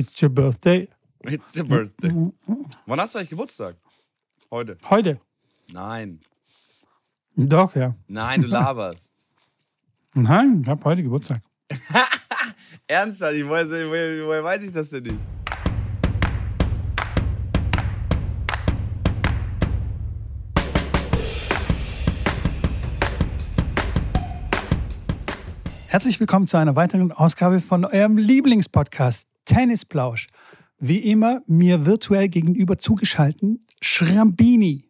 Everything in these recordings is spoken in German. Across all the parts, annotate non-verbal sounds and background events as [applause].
It's your birthday. It's your birthday. Wann hast du eigentlich Geburtstag? Heute. Heute. Nein. Doch, ja. Nein, du laberst. [laughs] Nein, ich habe heute Geburtstag. [laughs] Ernsthaft? Ich weiß, woher, woher weiß ich das denn nicht? Herzlich willkommen zu einer weiteren Ausgabe von eurem Lieblingspodcast Tennisplausch. Wie immer mir virtuell gegenüber zugeschalten Schrambini.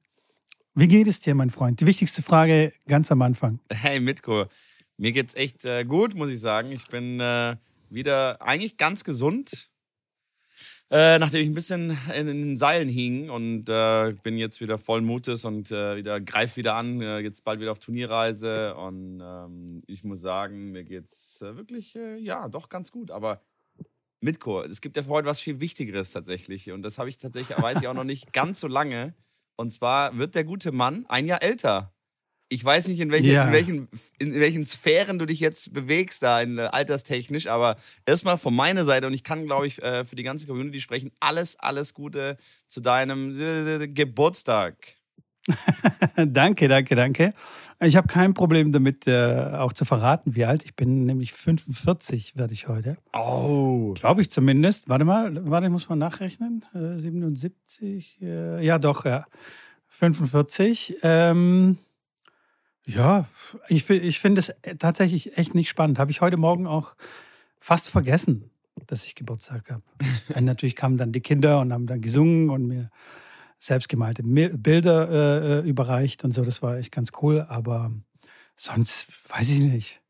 Wie geht es dir, mein Freund? Die wichtigste Frage ganz am Anfang. Hey Mitko, mir geht's echt äh, gut, muss ich sagen. Ich bin äh, wieder eigentlich ganz gesund. Äh, nachdem ich ein bisschen in den Seilen hing und äh, bin jetzt wieder voll Mutes und äh, wieder greif wieder an, äh, jetzt bald wieder auf Turnierreise und ähm, ich muss sagen, mir geht's äh, wirklich äh, ja doch ganz gut. Aber Mitko, es gibt ja für heute was viel Wichtigeres tatsächlich und das habe ich tatsächlich weiß ich auch noch nicht ganz so lange. Und zwar wird der gute Mann ein Jahr älter. Ich weiß nicht, in welchen, Ja. in welchen, in welchen Sphären du dich jetzt bewegst, da in, äh, alterstechnisch, aber erstmal von meiner Seite, und ich kann, glaube ich, äh, für die ganze Community sprechen, alles, alles Gute zu deinem äh, Geburtstag. [laughs] danke, danke, danke. Ich habe kein Problem damit, äh, auch zu verraten, wie alt ich bin. Nämlich 45 werde ich heute. Oh. Glaube ich zumindest. Warte mal, warte, ich muss mal nachrechnen. Äh, 77, äh, ja doch, ja. 45. Ähm, ja, ich, ich finde es tatsächlich echt nicht spannend. Habe ich heute Morgen auch fast vergessen, dass ich Geburtstag habe. Und [laughs] natürlich kamen dann die Kinder und haben dann gesungen und mir selbstgemalte Bilder äh, äh, überreicht und so. Das war echt ganz cool. Aber sonst weiß ich nicht.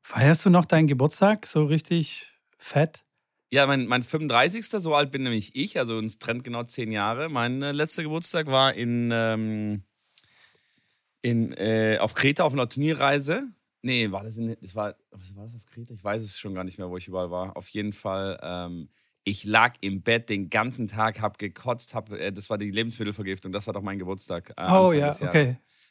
Feierst du noch deinen Geburtstag so richtig fett? Ja, mein, mein 35. so alt bin nämlich ich, also uns trennt genau zehn Jahre. Mein äh, letzter Geburtstag war in, ähm, in, äh, auf Kreta auf einer Turnierreise. Nee, war das, in, das war, war das auf Kreta? Ich weiß es schon gar nicht mehr, wo ich überall war. Auf jeden Fall, ähm, ich lag im Bett den ganzen Tag, hab gekotzt, hab, äh, das war die Lebensmittelvergiftung, das war doch mein Geburtstag. Äh, Oh ja, okay.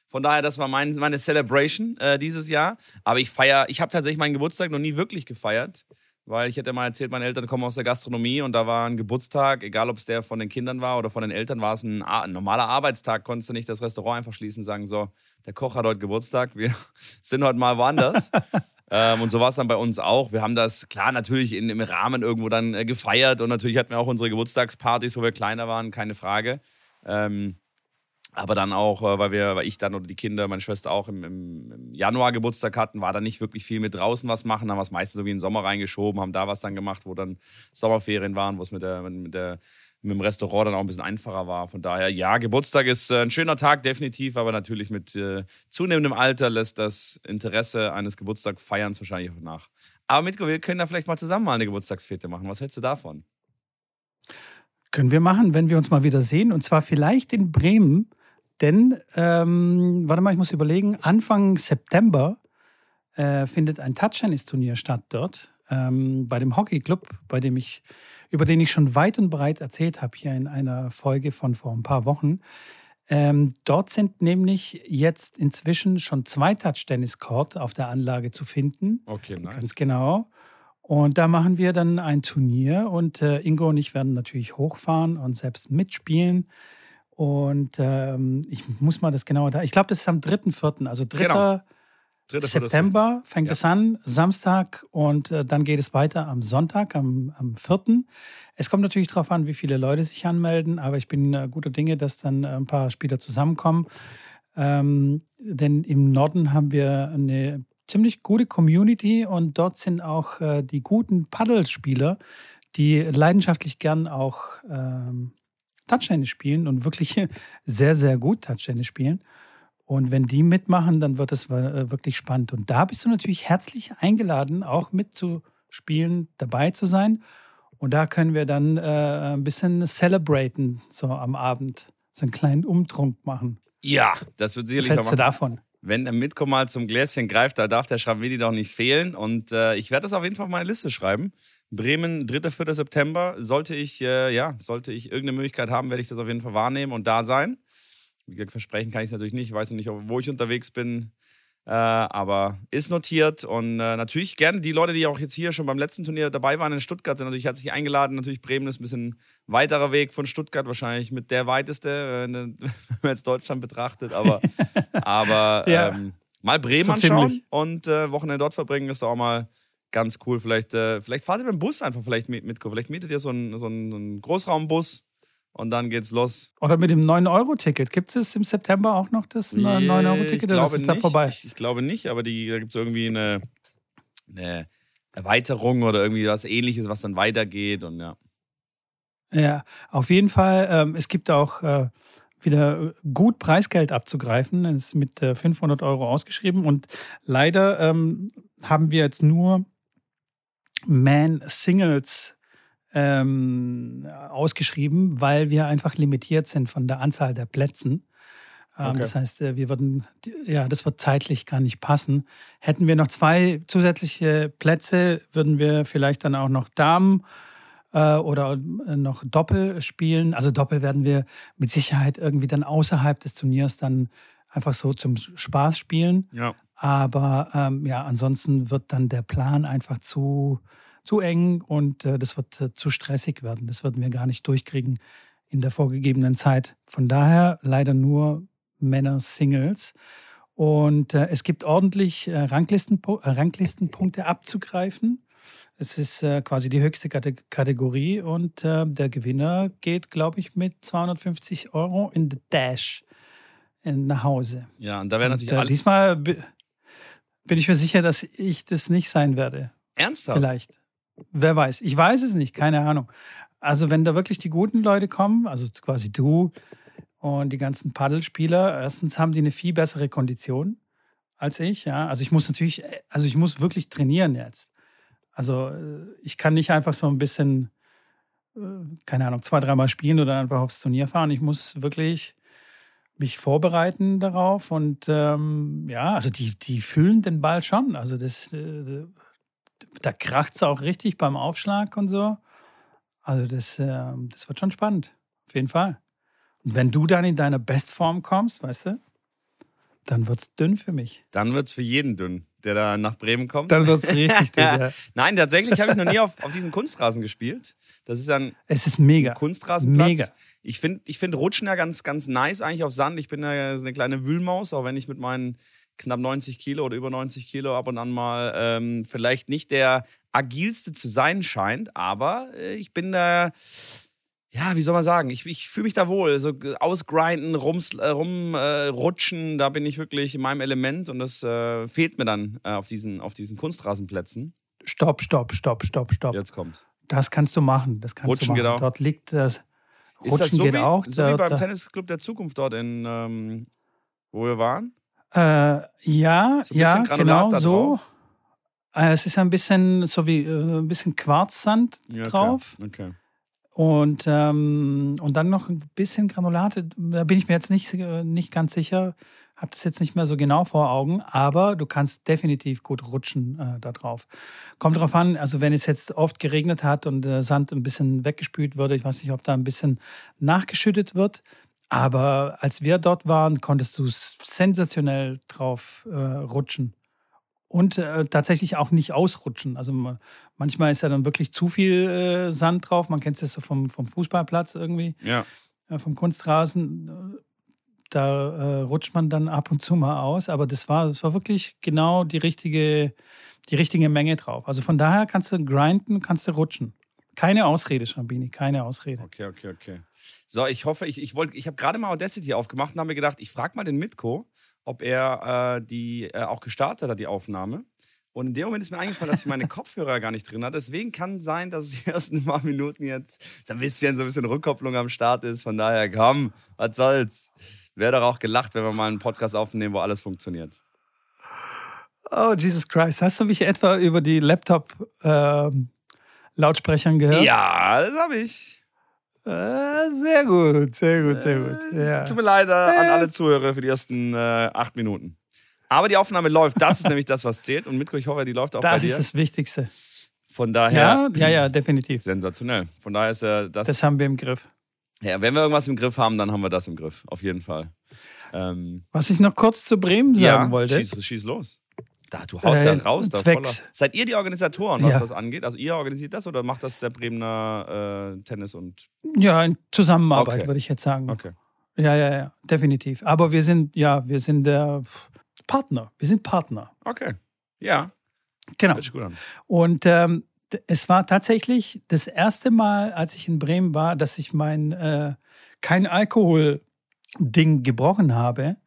Von daher, das war mein, meine Celebration äh, dieses Jahr. Aber ich feiere, ich habe tatsächlich meinen Geburtstag noch nie wirklich gefeiert. Weil ich hätte mal erzählt, meine Eltern kommen aus der Gastronomie und da war ein Geburtstag, egal ob es der von den Kindern war oder von den Eltern, war es ein, A- ein normaler Arbeitstag. Konntest du nicht das Restaurant einfach schließen und sagen, so, der Koch hat heute Geburtstag, wir [laughs] sind heute mal woanders. Ähm, und so war es dann bei uns auch. Wir haben das, klar, natürlich in, im Rahmen irgendwo dann äh, gefeiert und natürlich hatten wir auch unsere Geburtstagspartys, wo wir kleiner waren, keine Frage. Ähm, aber dann auch, äh, weil wir, weil ich dann oder die Kinder, meine Schwester auch im, im, im Januar Geburtstag hatten, war da nicht wirklich viel mit draußen was machen, haben wir es meistens so wie in den Sommer reingeschoben, haben da was dann gemacht, wo dann Sommerferien waren, wo es mit der, mit der mit dem Restaurant dann auch ein bisschen einfacher war. Von daher, ja, Geburtstag ist äh, ein schöner Tag, definitiv, aber natürlich mit äh, zunehmendem Alter lässt das Interesse eines Geburtstagfeierns wahrscheinlich auch nach. Aber Mitko, wir können da vielleicht mal zusammen mal eine Geburtstagsfete machen. Was hältst du davon? Können wir machen, wenn wir uns mal wieder sehen. Und zwar vielleicht in Bremen. Denn, ähm, warte mal, ich muss überlegen, Anfang September äh, findet ein Touchtennis-Turnier statt dort. Ähm, bei dem Hockeyclub, bei dem ich, über den ich schon weit und breit erzählt habe, hier in einer Folge von vor ein paar Wochen. Ähm, dort sind nämlich jetzt inzwischen schon zwei Touch-Tennis-Court auf der Anlage zu finden. Okay, Ganz genau. Und da machen wir dann ein Turnier und äh, Ingo und ich werden natürlich hochfahren und selbst mitspielen. Und ähm, ich muss mal das genauer da. Ich glaube, das ist am 3.4., also 3. Genau. Dritter, vierter, September fängt Ja. es an, Samstag und äh, dann geht es weiter am Sonntag, am, am 4. Es kommt natürlich darauf an, wie viele Leute sich anmelden, aber ich bin äh, guter Dinge, dass dann äh, ein paar Spieler zusammenkommen. Ähm, denn im Norden haben wir eine ziemlich gute Community und dort sind auch äh, die guten Paddelspieler, die leidenschaftlich gern auch ähm, Touchtennis spielen und wirklich [laughs] sehr, sehr gut Touchtennis spielen. Und wenn die mitmachen, dann wird es äh, wirklich spannend. Und da bist du natürlich herzlich eingeladen, auch mitzuspielen, dabei zu sein. Und da können wir dann äh, ein bisschen celebraten, so am Abend. So einen kleinen Umtrunk machen. Ja, das wird Was sicherlich hältst du davon? Wenn der Mitko mal zum Gläschen greift, da darf der Schramidi doch nicht fehlen. Und äh, ich werde das auf jeden Fall auf meine Liste schreiben. Bremen, 3. 4. September. Sollte ich, äh, ja, sollte ich irgendeine Möglichkeit haben, werde ich das auf jeden Fall wahrnehmen und da sein. Wie gesagt, versprechen kann ich es natürlich nicht. Ich weiß noch nicht, wo ich unterwegs bin. Äh, aber ist notiert und äh, natürlich gerne die Leute, die auch jetzt hier schon beim letzten Turnier dabei waren in Stuttgart, sind natürlich herzlich eingeladen. Natürlich Bremen ist ein bisschen weiterer Weg von Stuttgart, wahrscheinlich mit der weiteste, äh, wenn [laughs] man jetzt Deutschland betrachtet. Aber, [laughs] aber ja. ähm, mal Bremen so anschauen ziemlich. und äh, Wochenende dort verbringen ist auch mal ganz cool. Vielleicht, äh, vielleicht fahrt ihr mit dem Bus einfach vielleicht mit. Vielleicht mietet ihr so einen, so einen Großraumbus und dann geht's los. Oder mit dem 9-Euro-Ticket. Gibt es im September auch noch das 9-Euro-Ticket oder ist da vorbei? Ich, ich, glaube nicht, aber die, da gibt es irgendwie eine, eine, Erweiterung oder irgendwie was ähnliches, was dann weitergeht und ja. Ja, auf jeden Fall. Ähm, es gibt auch äh, wieder gut Preisgeld abzugreifen. Es ist mit äh, 500 Euro ausgeschrieben und leider ähm, haben wir jetzt nur Man-Singles ähm, ausgeschrieben, weil wir einfach limitiert sind von der Anzahl der Plätzen. Ähm, okay. Das heißt, äh, wir würden, ja, das wird zeitlich gar nicht passen. Hätten wir noch zwei zusätzliche Plätze, würden wir vielleicht dann auch noch Damen äh, oder äh, noch Doppel spielen. Also Doppel werden wir mit Sicherheit irgendwie dann außerhalb des Turniers dann einfach so zum Spaß spielen. Ja. Aber ähm, ja, ansonsten wird dann der Plan einfach zu, zu eng und äh, das wird äh, zu stressig werden. Das würden wir gar nicht durchkriegen in der vorgegebenen Zeit. Von daher leider nur Männer-Singles. Und äh, es gibt ordentlich äh, Ranglisten, äh, Ranglistenpunkte abzugreifen. Es ist äh, quasi die höchste Kategorie und der Gewinner geht, glaube ich, mit 250 Euro in the Dash nach Hause. Ja, und da wäre natürlich und, Diesmal bin ich mir sicher, dass ich das nicht sein werde. Ernsthaft? Vielleicht. Wer weiß. Ich weiß es nicht, keine Ahnung. Also, wenn da wirklich die guten Leute kommen, also quasi du und die ganzen Paddelspieler, erstens haben die eine viel bessere Kondition als ich, ja. Also, ich muss natürlich, also ich muss wirklich trainieren jetzt. Also, ich kann nicht einfach so ein bisschen, äh, keine Ahnung, zwei, dreimal spielen oder einfach aufs Turnier fahren. Ich muss wirklich mich vorbereiten darauf und ähm, ja, also die, die fühlen den Ball schon. Also das, äh, da kracht es auch richtig beim Aufschlag und so. Also das, äh, das wird schon spannend, auf jeden Fall. Und wenn du dann in deiner Bestform kommst, weißt du, dann wird es dünn für mich. Dann wird es für jeden dünn, der da nach Bremen kommt. Dann wird es richtig dünn. Ja. [laughs] Nein, tatsächlich habe ich noch nie auf, auf diesem Kunstrasen gespielt. Das ist ein, es ist mega. Kunstrasenplatz. Mega. Ich finde ich find Rutschen ja ganz, ganz nice eigentlich auf Sand. Ich bin ja eine kleine Wühlmaus, auch wenn ich mit meinen knapp 90 Kilo oder über 90 Kilo ab und an mal ähm, vielleicht nicht der agilste zu sein scheint, aber äh, ich bin da, ja, wie soll man sagen, ich, ich fühle mich da wohl. So ausgrinden, rums, äh, rumrutschen, äh, da bin ich wirklich in meinem Element und das äh, fehlt mir dann äh, auf, diesen, auf diesen Kunstrasenplätzen. Stopp, stopp, stopp, stopp, stopp. Jetzt kommt's. Das kannst du machen. Das kannst Rutschen du machen. Geht auch. Dort liegt das. Rutschen Ist das so geht wie, auch. So wie beim Tennisclub der Zukunft dort in, ähm, wo wir waren? Äh, ja, so ja, genau so. Äh, es ist ein bisschen so wie äh, ein bisschen Quarzsand ja, drauf. Okay. okay. Und, ähm, und dann noch ein bisschen Granulate. Da bin ich mir jetzt nicht, äh, nicht ganz sicher. Habe das jetzt nicht mehr so genau vor Augen, aber du kannst definitiv gut rutschen äh, da drauf. Kommt drauf an, also wenn es jetzt oft geregnet hat und der Sand ein bisschen weggespült wurde, ich weiß nicht, ob da ein bisschen nachgeschüttet wird, aber als wir dort waren, konntest du sensationell drauf äh, rutschen. Und äh, tatsächlich auch nicht ausrutschen. Also manchmal ist ja dann wirklich zu viel äh, Sand drauf. Man kennt es so vom, vom Fußballplatz irgendwie, ja. Äh, vom Kunstrasen. Da äh, rutscht man dann ab und zu mal aus. Aber das war, das war wirklich genau die richtige, die richtige Menge drauf. Also von daher kannst du grinden, kannst du rutschen. Keine Ausrede, Schabini, keine Ausrede. Okay, okay, okay. So, ich hoffe, ich, ich wollte, ich habe gerade mal Audacity aufgemacht und habe mir gedacht, ich frage mal den Mitko, ob er äh, die äh, auch gestartet hat, die Aufnahme. Und in dem Moment ist mir eingefallen, dass ich meine [laughs] Kopfhörer gar nicht drin hatte. Deswegen kann es sein, dass es erst ein paar Minuten jetzt so ein bisschen, so ein bisschen Rückkopplung am Start ist. Von daher, komm, was soll's. Wäre doch auch gelacht, wenn wir mal einen Podcast aufnehmen, wo alles funktioniert. Oh, Jesus Christ. Hast du mich etwa über die Laptop-Lautsprechern ähm, gehört? Ja, das habe ich. Äh, sehr gut, sehr gut, sehr gut. Äh, ja. Tut mir leid äh, an alle Zuhörer für die ersten äh, acht Minuten. Aber die Aufnahme läuft. Das ist [laughs] nämlich das, was zählt. Und Mitko, ich hoffe, die läuft auch das bei dir. Das ist das Wichtigste. Von daher. Ja, ja, ja, definitiv. Sensationell. Von daher ist ja das. Das haben wir im Griff. Ja, wenn wir irgendwas im Griff haben, dann haben wir das im Griff. Auf jeden Fall. Ähm, Was ich noch kurz zu Bremen sagen ja, wollte. Schieß, schieß los. Da, du haust Äh, ja raus. Da voller. Seid ihr die Organisatoren, was Ja. das angeht? Also ihr organisiert das oder macht das der Bremener äh, Tennis und. Ja, in Zusammenarbeit, Okay. würde ich jetzt sagen. Okay. Ja, ja, ja, definitiv. Aber wir sind, ja, wir sind der Partner. Wir sind Partner. Okay. Ja, Genau. hört sich gut an. Und ähm, es war tatsächlich das erste Mal, als ich in Bremen war, dass ich mein äh, kein Alkohol-Ding gebrochen habe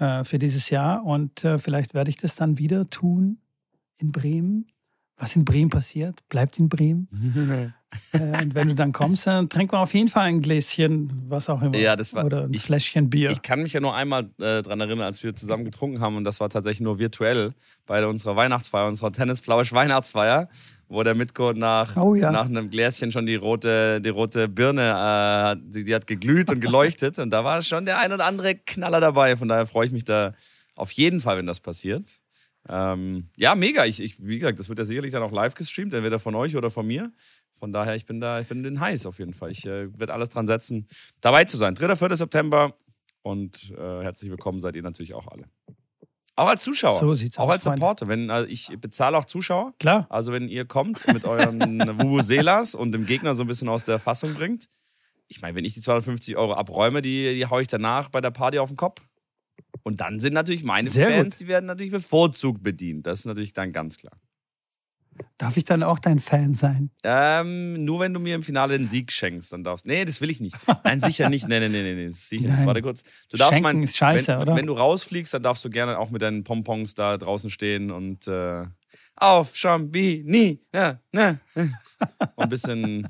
äh, für dieses Jahr. Und äh, vielleicht werde ich das dann wieder tun in Bremen. Was in Bremen passiert, bleibt in Bremen. [laughs] äh, und wenn du dann kommst, dann trinken wir auf jeden Fall ein Gläschen, was auch immer. Ja, das war- Oder ein ich- Fläschchen Bier. Ich kann mich ja nur einmal äh, dran erinnern, als wir zusammen getrunken haben und das war tatsächlich nur virtuell bei unserer Weihnachtsfeier, unserer Tennisplausch Weihnachtsfeier, wo der Mitko nach, Oh ja. nach einem Gläschen schon die rote, die rote Birne, äh, die, die hat geglüht und geleuchtet und da war schon der ein oder andere Knaller dabei. Von daher freue ich mich da auf jeden Fall, wenn das passiert. Ähm, ja, mega. Ich, ich, wie gesagt, das wird ja sicherlich dann auch live gestreamt, entweder von euch oder von mir. Von daher, ich bin da, ich bin den heiß auf jeden Fall. Ich äh, werde alles dran setzen, dabei zu sein. 3. 4. September und äh, herzlich willkommen seid ihr natürlich auch alle. Auch als Zuschauer. So sieht's auch aus, als Freunde. Supporter. Wenn, also ich bezahle auch Zuschauer. Klar. Also wenn ihr kommt mit euren [laughs] Vuvuzelas und dem Gegner so ein bisschen aus der Fassung bringt. Ich meine, wenn ich die 250 Euro abräume, die, die haue ich danach bei der Party auf den Kopf. Und dann sind natürlich meine Sehr Fans, gut. die werden natürlich bevorzugt bedient. Das ist natürlich dann ganz klar. Darf ich dann auch dein Fan sein? Ähm, nur wenn du mir im Finale den Sieg schenkst, dann darfst Nee, das will ich nicht. Nein, sicher nicht. Nee, nee, nee, nee, nee. Sicher nicht. Warte kurz. Du darfst Schenken mein, ist scheiße, wenn, oder? Wenn du rausfliegst, dann darfst du gerne auch mit deinen Pompons da draußen stehen und äh, auf Chambini. Ja, ne. Und ein bisschen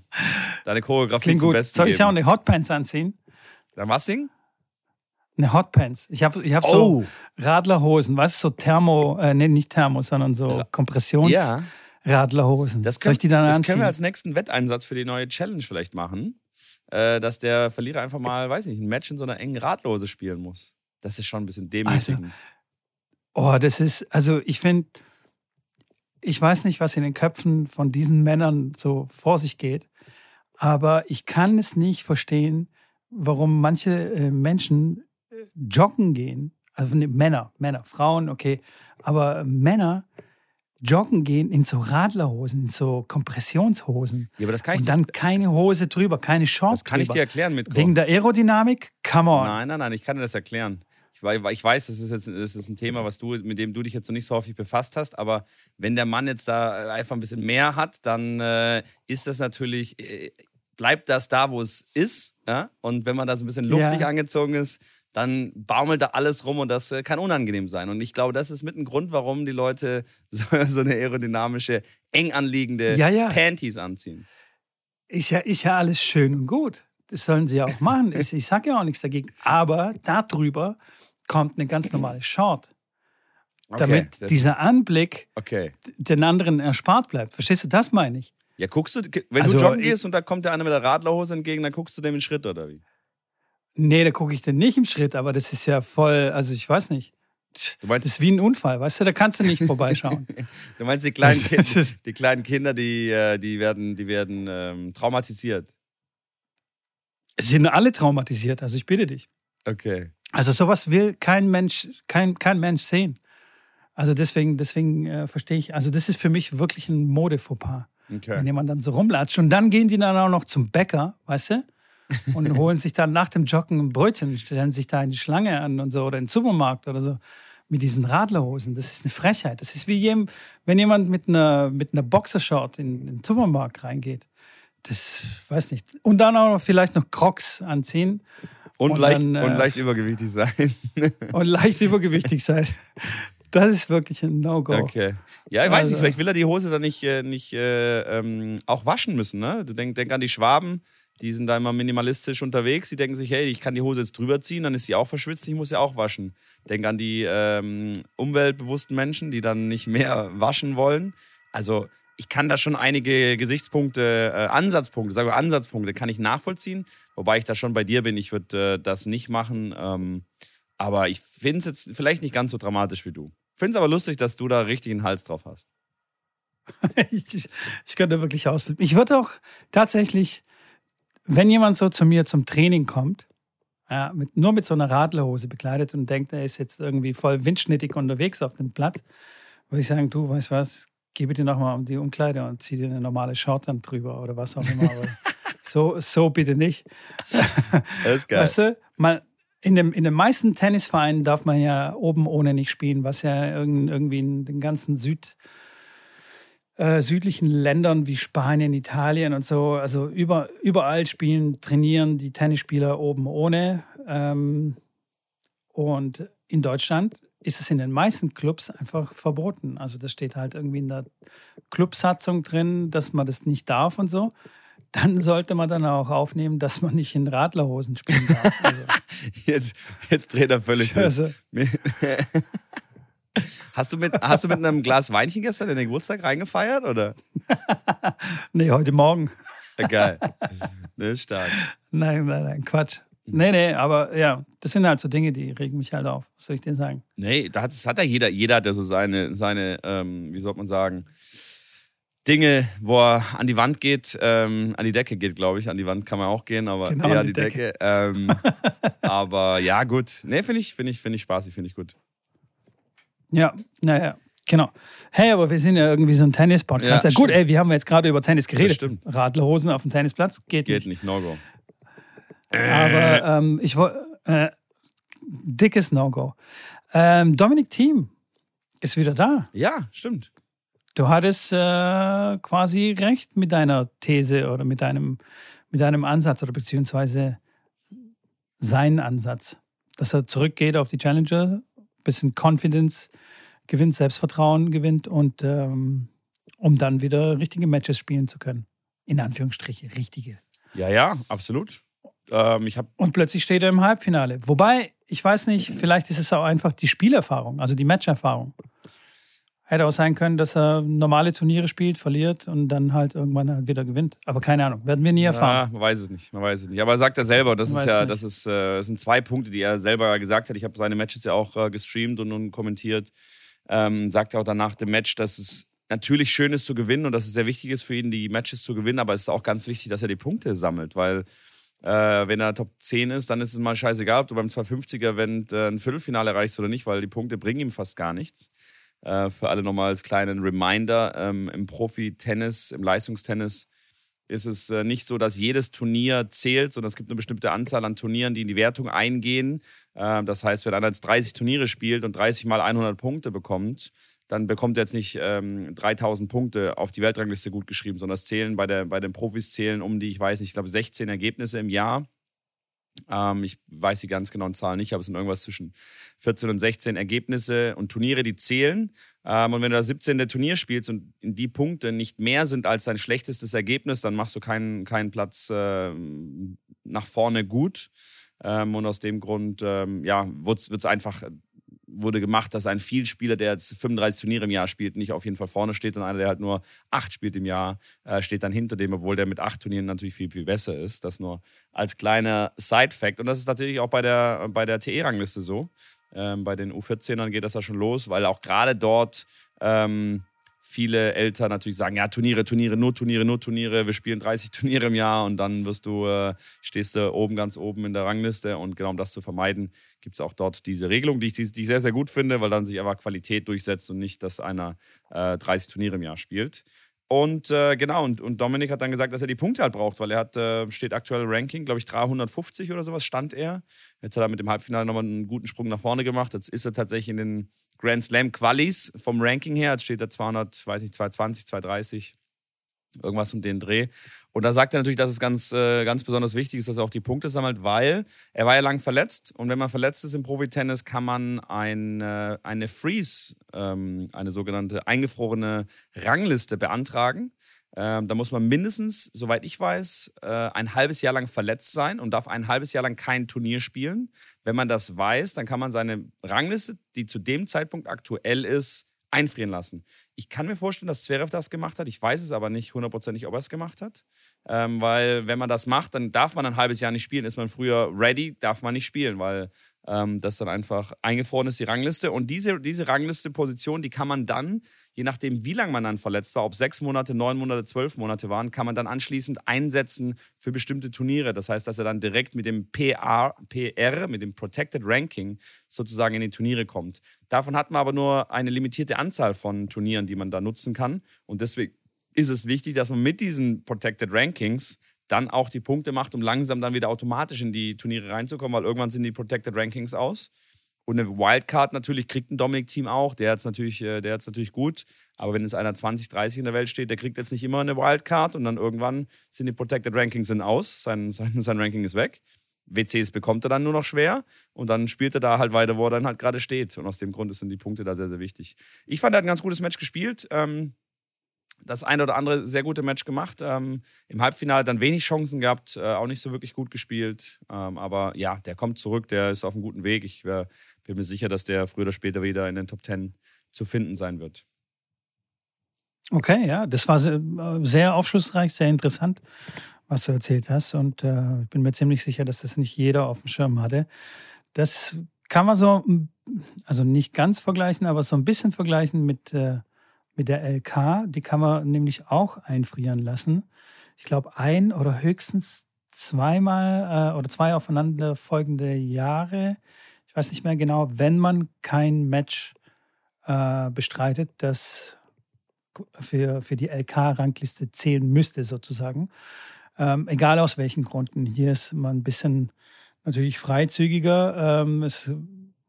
deine Choreografie Klingt zum gut. Besten Soll ich auch geben. eine Hotpants anziehen? Dann was singen? Eine Hotpants. Ich habe ich hab Oh. so Radlerhosen, weißt du, so Thermo, äh, nee, nicht Thermo, sondern so Ja. Kompressions-Radlerhosen. Das, Soll können, ich die dann das können wir als nächsten Wetteinsatz für die neue Challenge vielleicht machen. Äh, dass der Verlierer einfach mal, weiß nicht, ein Match in so einer engen Radlose spielen muss. Das ist schon ein bisschen demütigend. oh, das ist, also ich finde, ich weiß nicht, was in den Köpfen von diesen Männern so vor sich geht, aber ich kann es nicht verstehen, warum manche äh, Menschen joggen gehen. Also ne, Männer, Männer, Frauen, okay, aber Männer joggen gehen in so Radlerhosen, in so Kompressionshosen. Ja, aber das kann ich, Und dann keine Hose drüber, keine Shorts das kann ich dir erklären mit Wegen der Aerodynamik? Come on. Nein, nein, nein, ich kann dir das erklären. Ich, ich weiß, das ist jetzt das ist ein Thema, was du, mit dem du dich jetzt noch nicht so häufig befasst hast, aber wenn der Mann jetzt da äh, einfach ein bisschen mehr hat, dann äh, ist das natürlich, äh, bleibt das da, wo es ist. Ja? Und wenn man da so ein bisschen luftig Ja. angezogen ist, dann baumelt da alles rum und das äh, kann unangenehm sein. Und ich glaube, das ist mit ein Grund, warum die Leute [laughs] so, so eine aerodynamische, eng anliegende Ja, ja. Panties anziehen. Ist ja, ist ja alles schön und gut. Das sollen sie ja auch machen. [laughs] Ich, ich sage ja auch nichts dagegen. Aber darüber kommt eine ganz normale Short. Damit das- dieser Anblick okay. den anderen erspart bleibt. Verstehst du, das meine ich. Ja, guckst du, wenn Also, du joggen gehst und da kommt der eine mit der Radlerhose entgegen, dann guckst du dem in den Schritt oder wie? Nee, da gucke ich den nicht im Schritt, aber das ist ja voll, also ich weiß nicht. Du meinst- das ist wie ein Unfall, weißt du, da kannst du nicht vorbeischauen. [laughs] Du meinst die kleinen, [laughs] Kinder, die kleinen Kinder, die, äh, die werden, die werden ähm, traumatisiert. es sind alle traumatisiert, also ich bitte dich. Okay. Also sowas will kein Mensch, kein, kein Mensch sehen. Also deswegen, deswegen äh, verstehe ich, also das ist für mich wirklich ein Mode-Fauxpas. Wenn okay. jemand dann so rumlatscht. Und dann gehen die dann auch noch zum Bäcker, weißt du? Und [laughs] holen sich dann nach dem Joggen ein Brötchen, stellen sich da in die Schlange an und so oder in den Supermarkt oder so mit diesen Radlerhosen. Das ist eine Frechheit. Das ist wie jem, wenn jemand mit einer, mit einer Boxershort in, in den Supermarkt reingeht. Das weiß nicht. Und dann auch vielleicht noch Crocs anziehen Und, Und leicht, dann, äh, und leicht übergewichtig sein. [laughs] und leicht übergewichtig sein. Das ist wirklich ein No-Go. Okay. Ja, ich weiß Also- nicht, vielleicht will er die Hose dann nicht, äh, nicht äh, ähm, auch waschen müssen. Ne? Du denk, denk an die Schwaben, die sind da immer minimalistisch unterwegs. Die denken sich, hey, ich kann die Hose jetzt drüber ziehen, dann ist sie auch verschwitzt, ich muss sie auch waschen. Denk an die ähm, umweltbewussten Menschen, die dann nicht mehr [laughs] waschen wollen. Also ich kann da schon einige Gesichtspunkte, äh, Ansatzpunkte, sage Ansatzpunkte, kann ich nachvollziehen. Wobei ich da schon bei dir bin, ich würde äh, das nicht machen. Ähm, aber ich finde es jetzt vielleicht nicht ganz so dramatisch wie du. Finde es aber lustig, dass du da richtig einen Hals drauf hast. [laughs] ich, ich, ich könnte wirklich ausflippen. Ich würde auch tatsächlich, wenn jemand so zu mir zum Training kommt, Ja, mit, nur mit so einer Radlerhose bekleidet und denkt, er ist jetzt irgendwie voll windschnittig unterwegs auf dem Platz, würde ich sagen, du, weißt was, gebe dir nochmal um die Umkleide und zieh dir eine normale Short dann drüber oder was auch immer. [laughs] so, so bitte nicht. Das ist geil. Weißt du, man, in, dem, in den meisten Tennisvereinen darf man ja oben ohne nicht spielen, was ja irgendwie in den ganzen Süd, äh, südlichen Ländern wie Spanien, Italien und so, also über, überall spielen, trainieren die Tennisspieler oben ohne. Ähm, und in Deutschland ist es in den meisten Clubs einfach verboten. Also das steht halt irgendwie in der Clubsatzung drin, dass man das nicht darf und so. Dann sollte man dann auch aufnehmen, dass man nicht in Radlerhosen spielen darf. [laughs] Also. jetzt, jetzt dreht er völlig Also, Hast du, mit, hast du mit einem Glas Weinchen gestern in den Geburtstag reingefeiert? Oder? [laughs] nee, heute Morgen. Geil. Das ist stark. Nein, nein, nein, Quatsch. Nee, nee, aber ja, das sind halt so Dinge, die regen mich halt auf. Was soll ich dir sagen? Nee, das hat ja jeder, jeder hat ja so seine, seine ähm, wie soll man sagen, Dinge, wo er an die Wand geht, ähm, an die Decke geht, glaube ich. An die Wand kann man auch gehen, aber Genau, eher an die die Decke. Ähm, [laughs] aber ja, gut. Nee, finde ich, finde ich, finde ich spaßig, finde ich gut. Ja, naja, genau. Hey, aber wir sind ja irgendwie so ein Tennis-Podcast. Ja, Ja, gut, stimmt. ey, wir haben jetzt gerade über Tennis geredet. stimmt. Radlerhosen auf dem Tennisplatz geht, Geht nicht. nicht, No-Go. Aber ähm, ich wollte, äh, dickes No-Go. Ähm, Dominik Thiem ist wieder da. Ja, stimmt. Du hattest äh, quasi recht mit deiner These oder mit deinem, mit deinem Ansatz oder beziehungsweise seinen Ansatz, dass er zurückgeht auf die Challenger, bisschen Confidence gewinnt, Selbstvertrauen gewinnt und ähm, um dann wieder richtige Matches spielen zu können. In Anführungsstriche, richtige. Ja, ja, absolut. Ähm, ich Und plötzlich steht er im Halbfinale. Wobei, ich weiß nicht, vielleicht ist es auch einfach die Spielerfahrung, also die Matcherfahrung. Hätte auch sein können, dass er normale Turniere spielt, verliert und dann halt irgendwann halt wieder gewinnt. Aber keine Ahnung, werden wir nie erfahren. Ja, man weiß es nicht. Man weiß es nicht. Aber er sagt er selber, das Man ist ja, nicht. das ist, äh, das sind zwei Punkte, die er selber gesagt hat. Ich habe seine Matches ja auch äh, gestreamt und, und kommentiert. Ähm, sagt er auch danach dem Match, dass es natürlich schön ist zu gewinnen und dass es sehr wichtig ist für ihn, die Matches zu gewinnen, aber es ist auch ganz wichtig, dass er die Punkte sammelt, weil äh, wenn er Top 10 ist, dann ist es mal scheißegal, ob du beim 250er-Event äh, ein Viertelfinale erreichst oder nicht, weil die Punkte bringen ihm fast gar nichts. Äh, für alle nochmal als kleinen Reminder, ähm, im Profi-Tennis, im Leistungstennis ist es äh, nicht so, dass jedes Turnier zählt, sondern es gibt eine bestimmte Anzahl an Turnieren, die in die Wertung eingehen. Ähm, das heißt, wenn einer jetzt 30 Turniere spielt und 30 mal 100 Punkte bekommt, dann bekommt er jetzt nicht ähm, 3000 Punkte auf die Weltrangliste gut geschrieben, sondern es zählen bei, der, bei den Profis zählen um die, ich weiß nicht, ich glaube 16 Ergebnisse im Jahr. Ähm, ich weiß die ganz genauen Zahlen nicht, aber es sind irgendwas zwischen 14 und 16 Ergebnisse und Turniere, die zählen. Ähm, und wenn du das 17. Turnier spielst und in die Punkte nicht mehr sind als dein schlechtestes Ergebnis, dann machst du keinen, keinen Platz ähm, nach vorne gut. Ähm, und aus dem Grund, ähm, ja, wird es einfach wurde gemacht, dass ein Vielspieler, der jetzt 35 Turniere im Jahr spielt, nicht auf jeden Fall vorne steht und einer, der halt nur acht spielt im Jahr, äh, steht dann hinter dem, obwohl der mit acht Turnieren natürlich viel, viel besser ist. Das nur als kleiner Side-Fact. Und das ist natürlich auch bei der, bei der TE-Rangliste so. Ähm, bei den U14ern geht das ja schon los, weil auch gerade dort ähm, viele Eltern natürlich sagen, ja, Turniere, Turniere, nur Turniere, nur Turniere, wir spielen 30 [laughs] Turniere im Jahr und dann wirst du, äh, stehst du oben, ganz oben in der Rangliste und genau um das zu vermeiden, gibt es auch dort diese Regelung, die ich, die ich sehr, sehr gut finde, weil dann sich einfach Qualität durchsetzt und nicht, dass einer äh, 30 Turniere im Jahr spielt. Und äh, genau, und, und Dominik hat dann gesagt, dass er die Punkte halt braucht, weil er hat, äh, steht aktuell Ranking, glaube ich, 350 oder sowas stand er. Jetzt hat er mit dem Halbfinale nochmal einen guten Sprung nach vorne gemacht. Jetzt ist er tatsächlich in den Grand Slam Qualis vom Ranking her. Jetzt steht er 200, weiß nicht, 220, 230, irgendwas um den Dreh. Und da sagt er natürlich, dass es ganz, äh, ganz besonders wichtig ist, dass er auch die Punkte sammelt, weil er war ja lang verletzt. Und wenn man verletzt ist im Profitennis, kann man ein, eine Freeze, ähm, eine sogenannte eingefrorene Rangliste beantragen. Ähm, da muss man mindestens, soweit ich weiß, äh, ein halbes Jahr lang verletzt sein und darf ein halbes Jahr lang kein Turnier spielen. Wenn man das weiß, dann kann man seine Rangliste, die zu dem Zeitpunkt aktuell ist, einfrieren lassen. Ich kann mir vorstellen, dass Zverev das gemacht hat. Ich weiß es aber nicht hundertprozentig, ob er es gemacht hat. Ähm, weil wenn man das macht, dann darf man ein halbes Jahr nicht spielen. Ist man früher ready, darf man nicht spielen, weil ähm, das dann einfach eingefroren ist, die Rangliste. Und diese, diese Rangliste-Position, die kann man dann, je nachdem, wie lange man dann verletzt war, ob sechs Monate, neun Monate, zwölf Monate waren, kann man dann anschließend einsetzen für bestimmte Turniere. Das heißt, dass er dann direkt mit dem PR, PR mit dem Protected Ranking sozusagen in die Turniere kommt. Davon hat man aber nur eine limitierte Anzahl von Turnieren, die man da nutzen kann. Und deswegen ist es wichtig, dass man mit diesen Protected Rankings dann auch die Punkte macht, um langsam dann wieder automatisch in die Turniere reinzukommen, weil irgendwann sind die Protected Rankings aus. Und eine Wildcard natürlich kriegt ein Dominik-Team auch, der hat es natürlich, äh, natürlich gut. Aber wenn jetzt einer 20, 30 in der Welt steht, der kriegt jetzt nicht immer eine Wildcard und dann irgendwann sind die Protected Rankings sind aus, sein, [laughs] sein, sein Ranking ist weg. WCs bekommt er dann nur noch schwer und dann spielt er da halt weiter, wo er dann halt gerade steht. Und aus dem Grund sind die Punkte da sehr, sehr wichtig. Ich fand, er hat ein ganz gutes Match gespielt. Ähm, das eine oder andere sehr gute Match gemacht. Ähm, Im Halbfinale dann wenig Chancen gehabt, äh, auch nicht so wirklich gut gespielt. Ähm, aber ja, der kommt zurück, der ist auf einem guten Weg. Ich äh, bin mir sicher, dass der früher oder später wieder in den Top Ten zu finden sein wird. Okay, ja, das war sehr aufschlussreich, sehr interessant, was du erzählt hast. Und äh, ich bin mir ziemlich sicher, dass das nicht jeder auf dem Schirm hatte. Das kann man so, also nicht ganz vergleichen, aber so ein bisschen vergleichen mit äh, mit der LK. Die kann man nämlich auch einfrieren lassen. Ich glaube, ein oder höchstens zweimal äh, oder zwei aufeinanderfolgende Jahre. Ich weiß nicht mehr genau, wenn man kein Match äh, bestreitet, das für, für die LK-Rangliste zählen müsste, sozusagen. Ähm, egal aus welchen Gründen. Hier ist man ein bisschen natürlich freizügiger. Ähm, es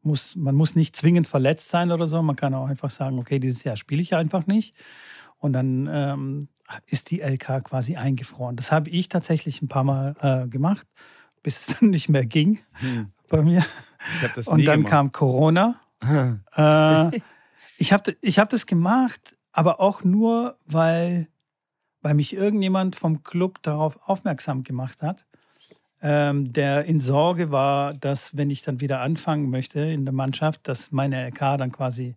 muss, man muss nicht zwingend verletzt sein oder so. Man kann auch einfach sagen, okay, dieses Jahr spiele ich einfach nicht. Und dann ähm, ist die LK quasi eingefroren. Das habe ich tatsächlich ein paar Mal äh, gemacht, bis es [laughs] dann nicht mehr ging hm. bei mir. Ich das Und dann gemacht. kam Corona. [laughs] äh, ich habe ich hab das gemacht, aber auch nur, weil, weil mich irgendjemand vom Club darauf aufmerksam gemacht hat ähm, der in Sorge war, dass wenn ich dann wieder anfangen möchte in der Mannschaft, dass meine LK dann quasi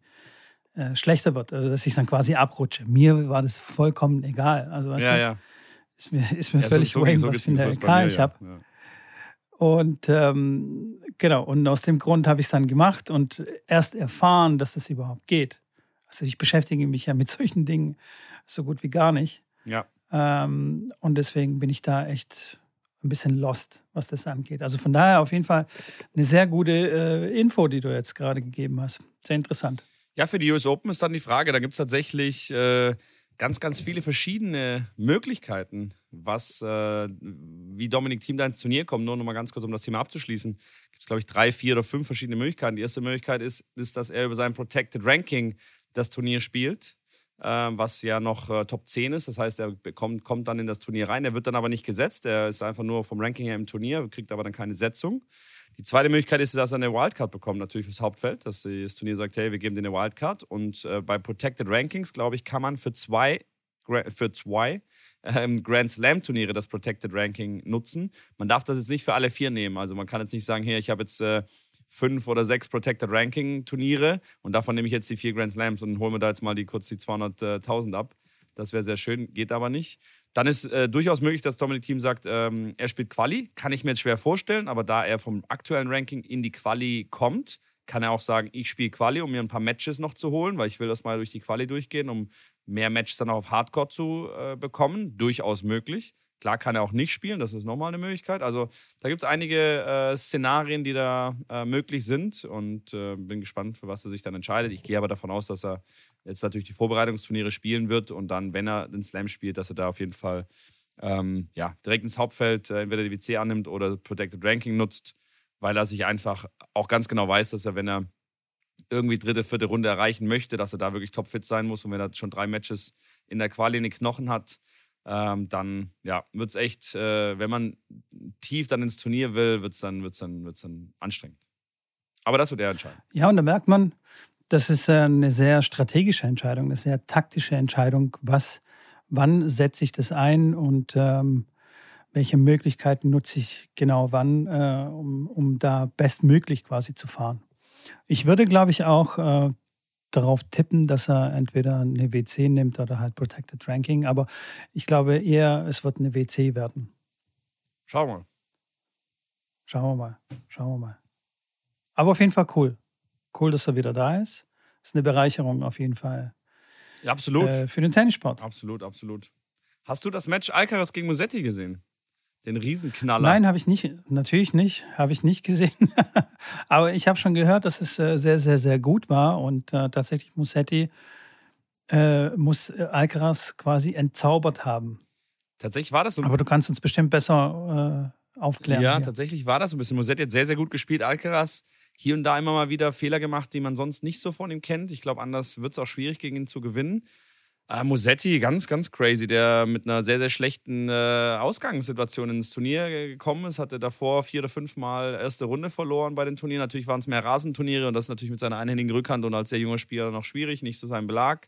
äh, schlechter wird, also dass ich dann quasi abrutsche. Mir war das vollkommen egal. Also ja, du, ja. ist mir, ist mir ja, völlig so, so, Wayne, so was für eine LK mir, ich habe. Ja. Und ähm, genau, und aus dem Grund habe ich es dann gemacht und erst erfahren, dass es überhaupt geht. Also ich beschäftige mich ja mit solchen Dingen so gut wie gar nicht. Ja. Ähm, und deswegen bin ich da echt ein bisschen lost, was das angeht. Also von daher auf jeden Fall eine sehr gute äh, Info, die du jetzt gerade gegeben hast. Sehr interessant. Ja, für die US Open ist dann die Frage, da gibt es tatsächlich äh, ganz, ganz viele verschiedene Möglichkeiten, was, äh, wie Dominik Thiem da ins Turnier kommt. Nur noch mal ganz kurz, um das Thema abzuschließen. Gibt es, glaube ich, drei, vier oder fünf verschiedene Möglichkeiten. Die erste Möglichkeit ist, ist, dass er über sein Protected Ranking das Turnier spielt was ja noch äh, Top 10 ist. Das heißt, er bekommt, kommt dann in das Turnier rein. Er wird dann aber nicht gesetzt. Er ist einfach nur vom Ranking her im Turnier, kriegt aber dann keine Setzung. Die zweite Möglichkeit ist, dass er eine Wildcard bekommt, natürlich fürs Hauptfeld, dass das Turnier sagt, hey, wir geben dir eine Wildcard. Und äh, bei Protected Rankings, glaube ich, kann man für zwei, für zwei ähm, Grand Slam Turniere das Protected Ranking nutzen. Man darf das jetzt nicht für alle vier nehmen. Also man kann jetzt nicht sagen, hey, ich habe jetzt äh, fünf oder sechs Protected Ranking Turniere und davon nehme ich jetzt die vier Grand Slams und hole mir da jetzt mal die kurz die 200.000 ab. Das wäre sehr schön, geht aber nicht. Dann ist äh, durchaus möglich, dass Dominic Team sagt, ähm, er spielt Quali. Kann ich mir jetzt schwer vorstellen, aber da er vom aktuellen Ranking in die Quali kommt, kann er auch sagen, ich spiele Quali, um mir ein paar Matches noch zu holen, weil ich will das mal durch die Quali durchgehen, um mehr Matches dann auch auf Hardcore zu äh, bekommen. Durchaus möglich. Klar kann er auch nicht spielen, das ist nochmal eine Möglichkeit. Also da gibt es einige äh, Szenarien, die da äh, möglich sind und äh, bin gespannt, für was er sich dann entscheidet. Ich gehe aber davon aus, dass er jetzt natürlich die Vorbereitungsturniere spielen wird und dann, wenn er den Slam spielt, dass er da auf jeden Fall ähm, ja, direkt ins Hauptfeld äh, entweder die WC annimmt oder Protected Ranking nutzt, weil er sich einfach auch ganz genau weiß, dass er, wenn er irgendwie dritte, vierte Runde erreichen möchte, dass er da wirklich topfit sein muss und wenn er schon drei Matches in der Quali in den Knochen hat, ähm, dann ja, wird es echt, äh, wenn man tief dann ins Turnier will, wird es dann, wird's dann, wird's dann anstrengend. Aber das wird er entscheiden. Ja, und da merkt man, das ist eine sehr strategische Entscheidung, eine sehr taktische Entscheidung, was, wann setze ich das ein und ähm, welche Möglichkeiten nutze ich genau wann, äh, um, um da bestmöglich quasi zu fahren. Ich würde, glaube ich, auch äh, darauf tippen, dass er entweder eine WC nimmt oder halt Protected Ranking. Aber ich glaube eher, es wird eine WC werden. Schauen wir mal. Schauen wir mal. Schauen wir mal. Aber auf jeden Fall cool. Cool, dass er wieder da ist. Ist eine Bereicherung auf jeden Fall. Ja, absolut. Äh, für den Tennissport. Absolut, absolut. Hast du das Match Alcaraz gegen Musetti gesehen? Den Riesenknaller. Nein, habe ich nicht. Natürlich nicht. Habe ich nicht gesehen. [laughs] Aber ich habe schon gehört, dass es äh, sehr, sehr, sehr gut war. Und äh, tatsächlich Musetti äh, muss äh, Alcaraz quasi entzaubert haben. Tatsächlich war das so. Aber du kannst uns bestimmt besser äh, aufklären. Ja, hier. tatsächlich war das so ein bisschen. Musetti hat sehr, sehr gut gespielt. Alcaraz hier und da immer mal wieder Fehler gemacht, die man sonst nicht so von ihm kennt. Ich glaube, anders wird es auch schwierig, gegen ihn zu gewinnen. Äh, Musetti, ganz, ganz crazy, der mit einer sehr, sehr schlechten äh, Ausgangssituation ins Turnier gekommen ist, hatte davor vier oder fünf Mal erste Runde verloren bei den Turnieren. Natürlich waren es mehr Rasenturniere und das natürlich mit seiner einhändigen Rückhand und als sehr junger Spieler noch schwierig, nicht so sein Belag.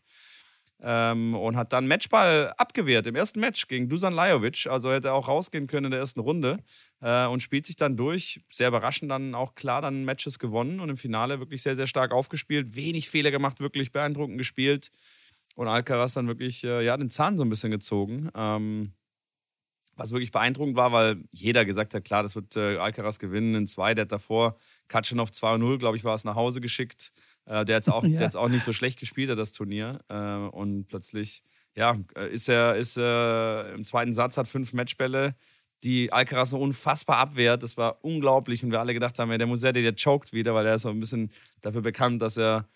Ähm, und hat dann Matchball abgewehrt im ersten Match gegen Dusan Lajovic. Also hätte er auch rausgehen können in der ersten Runde äh, und spielt sich dann durch. Sehr überraschend dann auch klar dann Matches gewonnen und im Finale wirklich sehr, sehr stark aufgespielt. Wenig Fehler gemacht, wirklich beeindruckend gespielt und Alcaraz dann wirklich äh, ja, den Zahn so ein bisschen gezogen. Ähm, was wirklich beeindruckend war, weil jeder gesagt hat, klar, das wird äh, Alcaraz gewinnen in zwei. Der hat davor Katschanov 2-0, glaube ich, war es nach Hause geschickt. Äh, der hat auch, [laughs] ja. auch nicht so schlecht gespielt, das Turnier. Äh, und plötzlich, ja, äh, ist er, ist im zweiten Satz, hat fünf Matchbälle, die Alcaraz so unfassbar abwehrt. Das war unglaublich. Und wir alle gedacht haben, ja, der Musetti, der choked wieder, weil er ist so ein bisschen dafür bekannt, dass er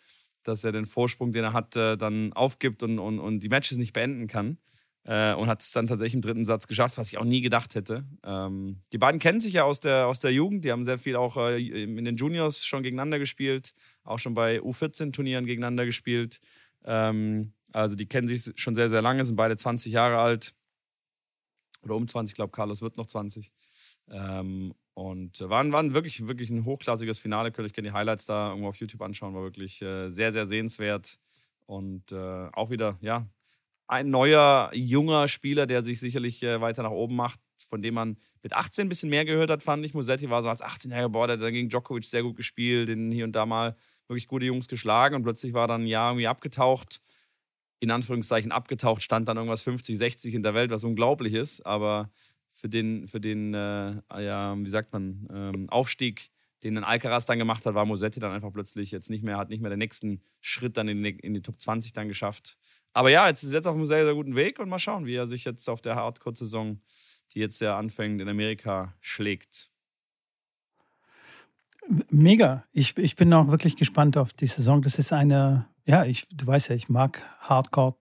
dass er den Vorsprung, den er hat, äh, dann aufgibt und, und, und die Matches nicht beenden kann. Äh, und hat es dann tatsächlich im dritten Satz geschafft, was ich auch nie gedacht hätte. Ähm, die beiden kennen sich ja aus der, aus der Jugend, die haben sehr viel auch äh, in den Juniors schon gegeneinander gespielt, auch schon bei U14-Turnieren gegeneinander gespielt. Ähm, also die kennen sich schon sehr, sehr lange, sind beide 20 Jahre alt. Oder um 20, ich glaube, Carlos wird noch 20. Ähm, und äh, waren, waren wirklich, wirklich ein hochklassiges Finale. Könnt ihr gerne die Highlights da irgendwo auf YouTube anschauen. War wirklich äh, sehr, sehr sehenswert. Und äh, auch wieder, ja, ein neuer, junger Spieler, der sich sicherlich äh, weiter nach oben macht, von dem man mit 18 ein bisschen mehr gehört hat, fand ich. Musetti war so als 18-Jähriger, boah, der hat dann gegen Djokovic sehr gut gespielt, den hier und da mal wirklich gute Jungs geschlagen und plötzlich war dann Jahr irgendwie abgetaucht. In Anführungszeichen abgetaucht, stand dann irgendwas 50, 60 in der Welt, was unglaublich ist. Aber für den, für den äh, ja, wie sagt man, ähm, Aufstieg, den dann Alcaraz dann gemacht hat, war Mosetti dann einfach plötzlich jetzt nicht mehr, hat nicht mehr den nächsten Schritt dann in die, in die Top 20 dann geschafft. Aber ja, jetzt ist jetzt auf einem sehr, sehr guten Weg und mal schauen, wie er sich jetzt auf der Hardcore-Saison, die jetzt ja anfängt, in Amerika schlägt. Mega. Ich, ich bin auch wirklich gespannt auf die Saison. Das ist eine, ja, ich, du weißt ja, ich mag Hardcore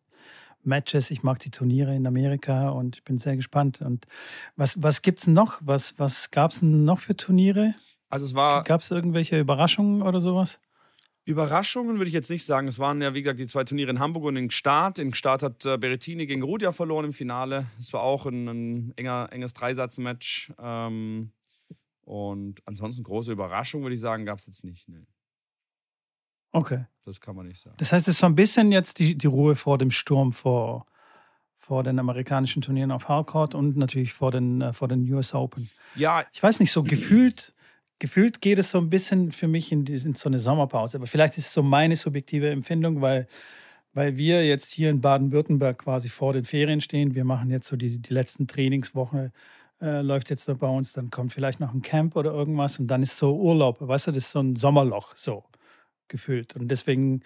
Matches, ich mag die Turniere in Amerika und ich bin sehr gespannt. Und was, was gibt es noch? Was, was gab es noch für Turniere? Also es war. Gab es irgendwelche Überraschungen oder sowas? Überraschungen würde ich jetzt nicht sagen. Es waren ja, wie gesagt, die zwei Turniere in Hamburg und in Start. In Start hat äh, Berettini gegen Rudia verloren im Finale. Es war auch ein, ein enger, enges Dreisatzmatch. Ähm, und ansonsten große Überraschung, würde ich sagen, gab es jetzt nicht. Nee. Okay. Das kann man nicht sagen. Das heißt, es ist so ein bisschen jetzt die, die Ruhe vor dem Sturm vor, vor den amerikanischen Turnieren auf Hardcourt und natürlich vor den, äh, vor den US Open. Ja. Ich weiß nicht, so gefühlt, gefühlt geht es so ein bisschen für mich in, die, in so eine Sommerpause. Aber vielleicht ist es so meine subjektive Empfindung, weil, weil wir jetzt hier in Baden-Württemberg quasi vor den Ferien stehen. Wir machen jetzt so die, die letzten Trainingswochen. Äh, läuft jetzt noch bei uns, dann kommt vielleicht noch ein Camp oder irgendwas und dann ist so Urlaub, weißt du, das ist so ein Sommerloch, so gefühlt. Und deswegen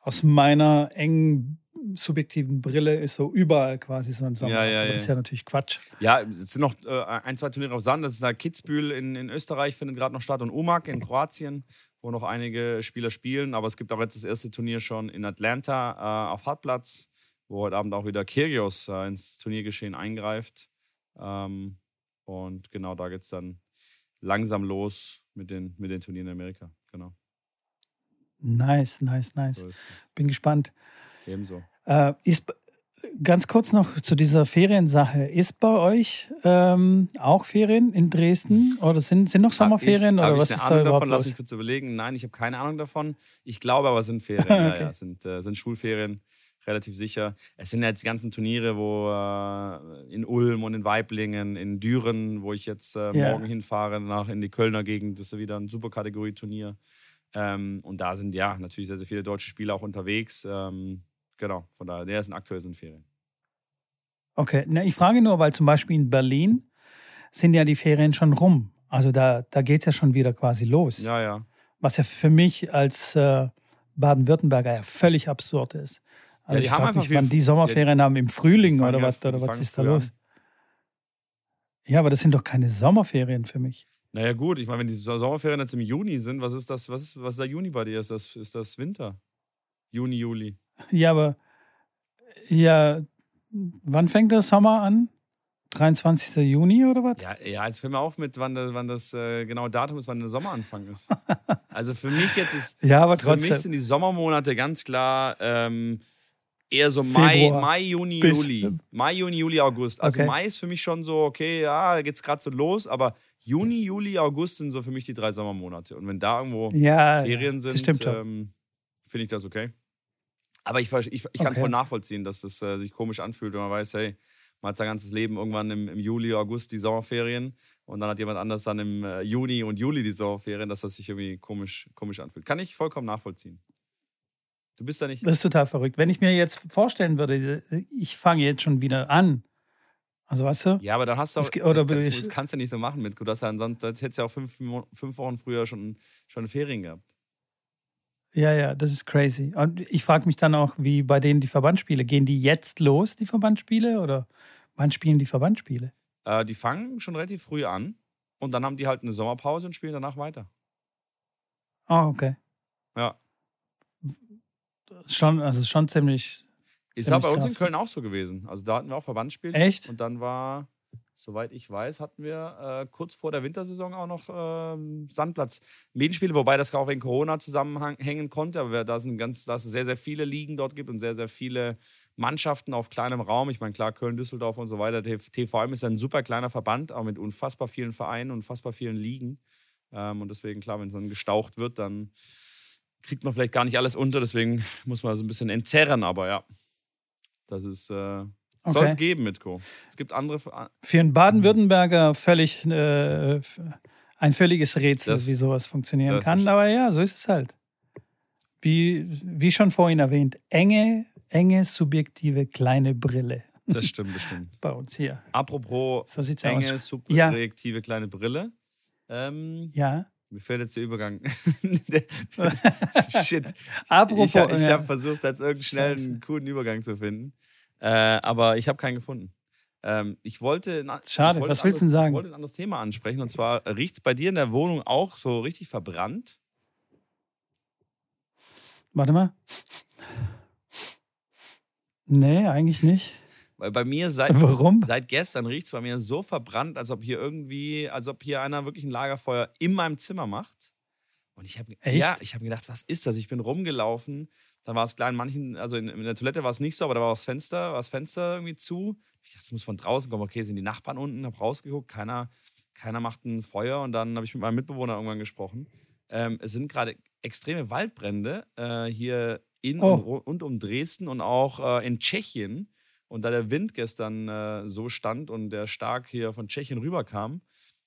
aus meiner engen subjektiven Brille ist so überall quasi so ein Sommer. Ja, ja, ja. das ist ja natürlich Quatsch. Ja, es sind noch äh, ein, zwei Turniere auf Sand. Das ist da Kitzbühel in, in Österreich, findet gerade noch statt und Umag in Kroatien, wo noch einige Spieler spielen. Aber es gibt auch jetzt das erste Turnier schon in Atlanta äh, auf Hartplatz, wo heute Abend auch wieder Kyrgios äh, ins Turniergeschehen eingreift. Ähm, und genau da geht es dann langsam los mit den, mit den Turnieren in Amerika. Genau. Nice, nice, nice. So Bin gespannt. es. Ebenso. Äh, ist ganz kurz noch zu dieser Feriensache. Ist bei euch ähm, auch Ferien in Dresden oder sind, sind noch Sommerferien Hab oder ich, was hab ich ist eine da Ahnung überhaupt davon? Lass mich kurz überlegen. Nein, ich habe keine Ahnung davon. Ich glaube aber, es sind Ferien. [laughs] ja, Okay. ja, es sind, äh, sind Schulferien, relativ sicher. Es sind ja jetzt die ganzen Turniere, wo äh, in Ulm und in Weiblingen, in Düren, wo ich jetzt äh, Ja. morgen hinfahre, nach in die Kölner Gegend. Das ist ja wieder ein super Kategorie-Turnier. Ähm, und da sind ja natürlich sehr, sehr viele deutsche Spieler auch unterwegs. Ähm, genau, von daher, der sind aktuell sind Ferien. Okay, Na, ich frage nur, weil zum Beispiel in Berlin sind ja die Ferien schon rum. Also da, da geht es ja schon wieder quasi los. Ja, ja. Was ja für mich als äh, Baden-Württemberger ja völlig absurd ist. Also Ja, die ich haben frage einfach mich, wann die Sommerferien haben im Frühling oder ja- was, oder was ist da früh an. los? Ja, aber das sind doch keine Sommerferien für mich. Naja, gut, ich meine, wenn die So- Sommerferien jetzt im Juni sind, was ist das, was ist, was ist der Juni bei dir? Ist das, ist das Winter? Juni, Juli. Ja, aber ja, wann fängt der Sommer an? 23. Juni oder was? Ja, ja, jetzt hör mal auf mit, wann das, wann das äh, genaue Datum ist, wann der Sommeranfang ist. [laughs] also für mich jetzt ist, Ja, aber für mich trotzdem. sind die Sommermonate ganz klar ähm, eher so Mai, Mai, Juni, bis- Juli. Mai, Juni, Juli, August. Also Okay. Mai ist für mich schon so, okay, ja, da geht's gerade so los, aber Juni, Juli, August sind so für mich die drei Sommermonate. Und wenn da irgendwo Ja, Ferien sind, ähm, finde ich das okay. Aber ich, ich, ich kann Okay. voll nachvollziehen, dass das äh, sich komisch anfühlt, wenn man weiß, hey, man hat sein ganzes Leben irgendwann im, im Juli, August die Sommerferien und dann hat jemand anders dann im äh, Juni und Juli die Sommerferien, dass das sich irgendwie komisch, komisch anfühlt. Kann ich vollkommen nachvollziehen. Du bist da nicht. Das ist total verrückt. Wenn ich mir jetzt vorstellen würde, ich fange jetzt schon wieder an. Also weißt du? Ja, aber dann hast du auch, ge- oder das, kannst, ich- das kannst du nicht so machen mit. Du hast ansonsten, hättest du ja auch fünf, fünf Wochen früher schon, schon Ferien gehabt. Ja, ja, das ist crazy. Und ich frage mich dann auch, wie bei denen die Verbandsspiele. Gehen die jetzt los, die Verbandsspiele? Oder wann spielen die Verbandsspiele? Äh, die fangen schon relativ früh an und dann haben die halt eine Sommerpause und spielen danach weiter. Ah, okay. Ja. Schon, also schon ziemlich. Ist aber bei uns in krass. Köln auch so gewesen. Also da hatten wir auch Verbandsspiele. Echt? Und dann war, soweit ich weiß, hatten wir äh, kurz vor der Wintersaison auch noch ähm, Sandplatz. Medienspiele, wobei das auch wegen Corona zusammenhängen konnte. Aber da sind ganz, dass es sehr, sehr viele Ligen dort gibt und sehr, sehr viele Mannschaften auf kleinem Raum. Ich meine, klar, Köln, Düsseldorf und so weiter. TVM ist ein super kleiner Verband, aber mit unfassbar vielen Vereinen, unfassbar vielen Ligen. Ähm, und deswegen, klar, wenn es dann gestaucht wird, dann kriegt man vielleicht gar nicht alles unter. Deswegen muss man es ein bisschen entzerren. Aber ja, das ist. Äh, Soll es Okay. geben, Mitko. Es gibt andere. Ver- Für einen Baden-Württemberger völlig äh, ein völliges Rätsel, Das- wie sowas funktionieren kann. Aber ja, so ist es halt. Wie, wie schon vorhin erwähnt, enge, enge, subjektive kleine Brille Das [laughs] stimmt, bestimmt. bei uns hier. Apropos So enge, aus. subjektive kleine Brille. Ähm, Ja. Mir fällt jetzt der Übergang. [laughs] Shit. Apropos. ich ich habe versucht, jetzt irgendeinen schnellen, Scheiße. coolen Übergang zu finden. Äh, aber ich habe keinen gefunden. Ähm, ich wollte. Schade, ich wollte was willst du denn sagen? Ich wollte ein anderes Thema ansprechen. Und zwar riecht es bei dir in der Wohnung auch so richtig verbrannt? Warte mal. Nee, eigentlich nicht. Weil bei mir seit, Warum? seit gestern riecht es bei mir so verbrannt, als ob hier irgendwie, als ob hier einer wirklich ein Lagerfeuer in meinem Zimmer macht. Und ich habe ja, ich habe gedacht, was ist das? Ich bin rumgelaufen. Dann war es klar, in manchen, also in, in der Toilette war es nicht so, aber da war das Fenster, war das Fenster irgendwie zu. Ich dachte, es muss von draußen kommen. Okay, sind die Nachbarn unten? Habe rausgeguckt, keiner, keiner macht ein Feuer. Und dann habe ich mit meinem Mitbewohner irgendwann gesprochen. Ähm, es sind gerade extreme Waldbrände äh, hier in Oh. und, und um Dresden und auch äh, in Tschechien. Und da der Wind gestern äh, so stand und der stark hier von Tschechien rüberkam,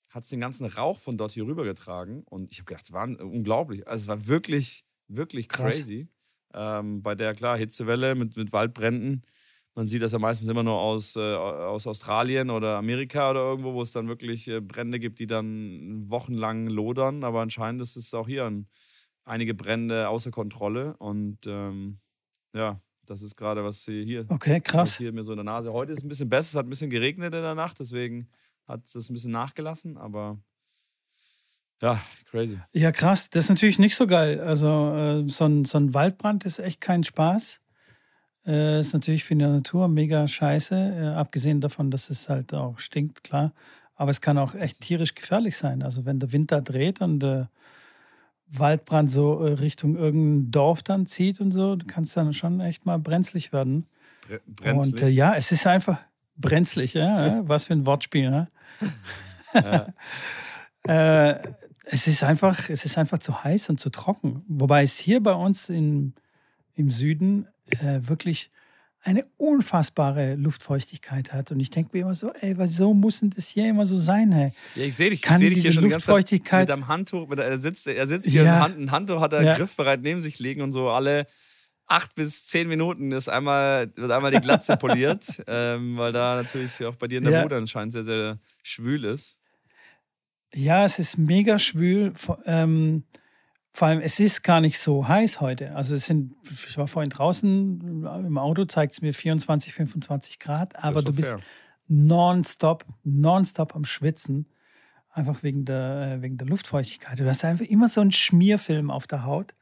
hat es den ganzen Rauch von dort hier rübergetragen. Und ich habe gedacht, war unglaublich. Also es war wirklich, wirklich Krass. crazy. Ähm, bei der, klar, Hitzewelle mit, mit Waldbränden. Man sieht das ja meistens immer nur aus, äh, aus Australien oder Amerika oder irgendwo, wo es dann wirklich äh, Brände gibt, die dann wochenlang lodern. Aber anscheinend ist es auch hier ein, einige Brände außer Kontrolle. Und ähm, ja, das ist gerade, was hier, hier Okay, krass. hier mir so in der Nase. Heute ist es ein bisschen besser, es hat ein bisschen geregnet in der Nacht, deswegen hat es ein bisschen nachgelassen, aber ja, crazy. Ja, krass. Das ist natürlich nicht so geil. Also, äh, so, ein, so ein Waldbrand ist echt kein Spaß. Äh, ist natürlich für die Natur mega scheiße. Äh, abgesehen davon, dass es halt auch stinkt, klar. Aber es kann auch echt tierisch gefährlich sein. Also, wenn der Wind da dreht und äh, Waldbrand so äh, Richtung irgendein Dorf dann zieht und so, kann es dann schon echt mal brenzlig werden. Bre brenzlig. Und äh, ja, es ist einfach brenzlig, ja. Was für ein Wortspiel, ne? [laughs] äh, es ist einfach, es ist einfach zu heiß und zu trocken. Wobei es hier bei uns in, im Süden äh, wirklich eine unfassbare Luftfeuchtigkeit hat. Und ich denke mir immer so, ey, wieso muss denn das hier immer so sein, hey? ja, ich sehe dich, ich kann sehe dich hier schon die ganze Zeit Luftfeuchtigkeit- mit einem Handtuch, mit, er sitzt, er sitzt hier, Ja. ein, Hand, ein Handtuch hat er Ja. griffbereit neben sich liegen und so alle acht bis zehn Minuten ist einmal, wird einmal die Glatze [laughs] poliert, ähm, weil da natürlich auch bei dir in der Ja. Bude anscheinend sehr, sehr schwül ist. Ja, es ist mega schwül. Ähm, Vor allem, es ist gar nicht so heiß heute. Also es sind, ich war vorhin draußen, im Auto zeigt es mir 24, 25 Grad, aber du bist fair. nonstop, nonstop am Schwitzen. Einfach wegen der, äh, wegen der Luftfeuchtigkeit. Du hast einfach immer so einen Schmierfilm auf der Haut.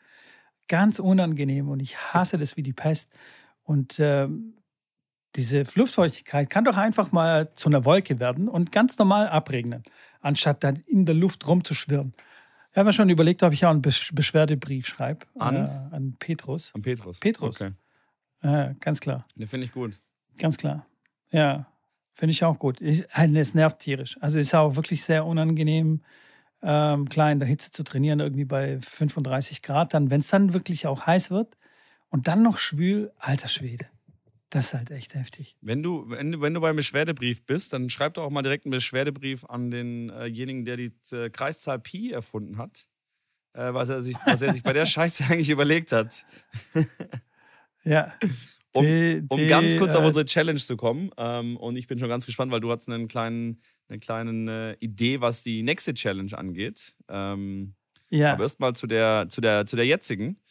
Ganz unangenehm und ich hasse das wie die Pest. Und ähm, diese Luftfeuchtigkeit kann doch einfach mal zu einer Wolke werden und ganz normal abregnen, anstatt dann in der Luft rumzuschwirren. Ich habe mir schon überlegt, ob ich auch einen Besch Beschwerdebrief schreibe. An? Äh, an Petrus. Am Petrus. Petrus. Okay. Äh, ganz klar. Ne, finde ich gut. Ganz klar. Ja, finde ich auch gut. Ich, halt, es nervt tierisch. Also ist auch wirklich sehr unangenehm, ähm, klar in der Hitze zu trainieren, irgendwie bei 35 Grad. Dann, wenn es dann wirklich auch heiß wird und dann noch schwül, alter Schwede. Das ist halt echt heftig. Wenn du, wenn, wenn du beim Beschwerdebrief bist, dann schreib doch auch mal direkt einen Beschwerdebrief an denjenigen, der die äh, Kreiszahl Pi erfunden hat. Äh, was, er sich, was er sich bei der [laughs] Scheiße eigentlich überlegt hat. [laughs] Ja. Um, Die- um die, ganz kurz auf äh, unsere Challenge zu kommen. Ähm, und ich bin schon ganz gespannt, weil du hast einen kleinen, eine kleine äh, Idee, was die nächste Challenge angeht. Ähm, Ja. Aber erstmal zu der, zu, der, zu der jetzigen.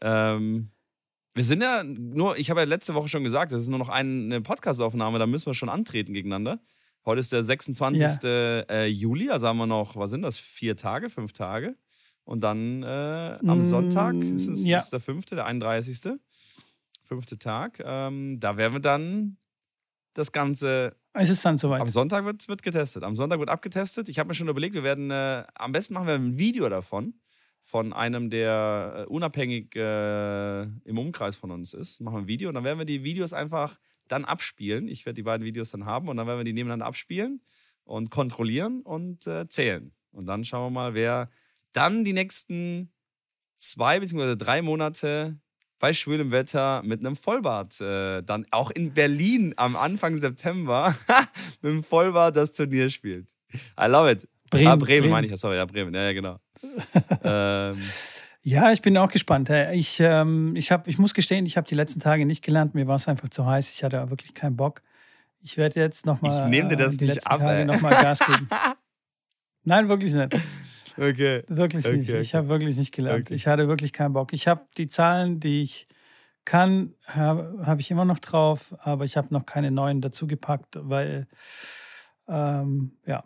Ähm, wir sind ja nur, ich habe ja letzte Woche schon gesagt, das ist nur noch ein- eine Podcastaufnahme, da müssen wir schon antreten gegeneinander. Heute ist der 26. Äh, Juli, also haben wir noch, was sind das, vier Tage, fünf Tage? Und dann äh, am Mm, Sonntag ist es ja. ist der fünfte, der 31. Fünfte Tag. Ähm, da werden wir dann das Ganze Es ist dann soweit. am Sonntag wird, wird getestet. Am Sonntag wird abgetestet. Ich habe mir schon überlegt, wir werden, äh, am besten machen wir ein Video davon, von einem, der äh, unabhängig äh, im Umkreis von uns ist. Machen wir ein Video und dann werden wir die Videos einfach dann abspielen. Ich werde die beiden Videos dann haben und dann werden wir die nebeneinander abspielen und kontrollieren und äh, zählen. Und dann schauen wir mal, wer dann die nächsten zwei bzw. drei Monate bei schwülem Wetter mit einem Vollbart äh, dann auch in Berlin am Anfang September [laughs] mit einem Vollbart das Turnier spielt. I love it. Bremen, ah, Bremen, Bremen. meine ich. ja, Sorry, ja, Bremen. Ja, ja genau. [laughs] ähm, Ja, ich bin auch gespannt. Äh, Ich, ähm, ich, hab, ich muss gestehen, ich habe die letzten Tage nicht gelernt. Mir war es einfach zu heiß. Ich hatte wirklich keinen Bock. Ich werde jetzt nochmal Ich nehm dir das die nicht letzten ab, Tage ey. nochmal Gas geben. [laughs] Nein, wirklich nicht. okay. Wirklich Okay, nicht. Ich okay. habe wirklich nicht gelernt. Okay. Ich hatte wirklich keinen Bock. Ich habe die Zahlen, die ich kann, habe hab ich immer noch drauf, aber ich habe noch keine neuen dazugepackt, weil, ähm, ja,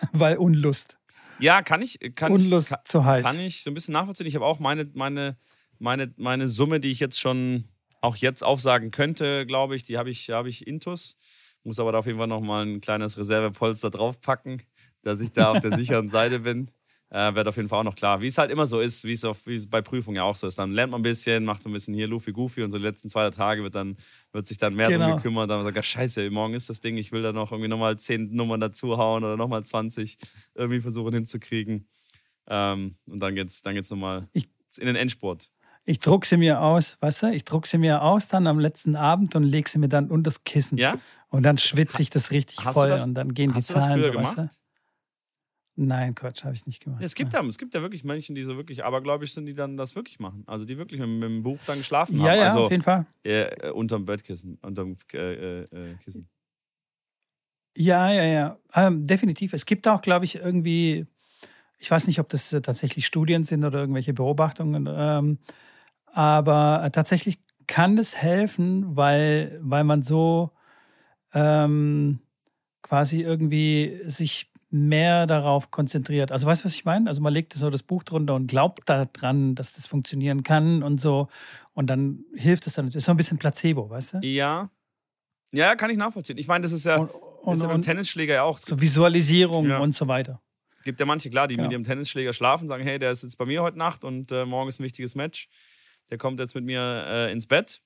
[laughs] weil Unlust. Ja, kann ich, kann Unlust ich, kann, zu heiß. kann ich so ein bisschen nachvollziehen. Ich habe auch meine, meine, meine, meine Summe, die ich jetzt schon auch jetzt aufsagen könnte, glaube ich, die habe ich, habe ich intus. Muss aber da auf jeden Fall nochmal ein kleines Reservepolster draufpacken, dass ich da auf der sicheren Seite bin. Äh, wird auf jeden Fall auch noch klar. Wie es halt immer so ist, wie es, bei Prüfungen ja auch so ist. Dann lernt man ein bisschen, macht ein bisschen hier Luffy Goofy und so die letzten zwei Tage wird, dann, wird sich dann mehr Genau. drum gekümmert. Dann sagt er, scheiße, morgen ist das Ding, ich will da noch irgendwie nochmal zehn Nummern dazuhauen oder nochmal 20 irgendwie versuchen hinzukriegen. Ähm, und dann geht's, dann geht's nochmal Ich- in den Endspurt. Ich druck sie mir aus, weißt du? Ich druck sie mir aus dann am letzten Abend und leg sie mir dann unter das Kissen. Ja? Und dann schwitze ich das richtig Hast voll das- und dann gehen die Zahlen so, weißt du? Nein, Quatsch, habe ich nicht gemacht. Es, gibt ja, es gibt ja wirklich Menschen, die so wirklich abergläubisch sind, die dann das wirklich machen. Also die wirklich mit, mit dem Buch dann geschlafen ja, haben. ja, also auf jeden Fall. äh, äh, unterm Bettkissen, unterm äh, äh, Kissen. Ja, ja, ja. Ähm, definitiv. Es gibt auch, glaube ich, irgendwie, ich weiß nicht, ob das äh, tatsächlich Studien sind oder irgendwelche Beobachtungen, ähm, aber äh, tatsächlich kann es helfen, weil, weil man so ähm, quasi irgendwie sich mehr darauf konzentriert. Also weißt du, was ich meine? Also man legt so das Buch drunter und glaubt daran, dass das funktionieren kann und so. Und dann hilft es dann. Das ist so ein bisschen Placebo, weißt du? Ja. Ja, kann ich nachvollziehen. Ich meine, das ist ja, Und, und, ist ja beim Tennisschläger ja auch. So Visualisierung Ja. und so weiter. gibt ja manche, klar, die Genau. mit ihrem Tennisschläger schlafen, sagen, hey, der ist jetzt bei mir heute Nacht und äh, morgen ist ein wichtiges Match. Der kommt jetzt mit mir äh, ins Bett.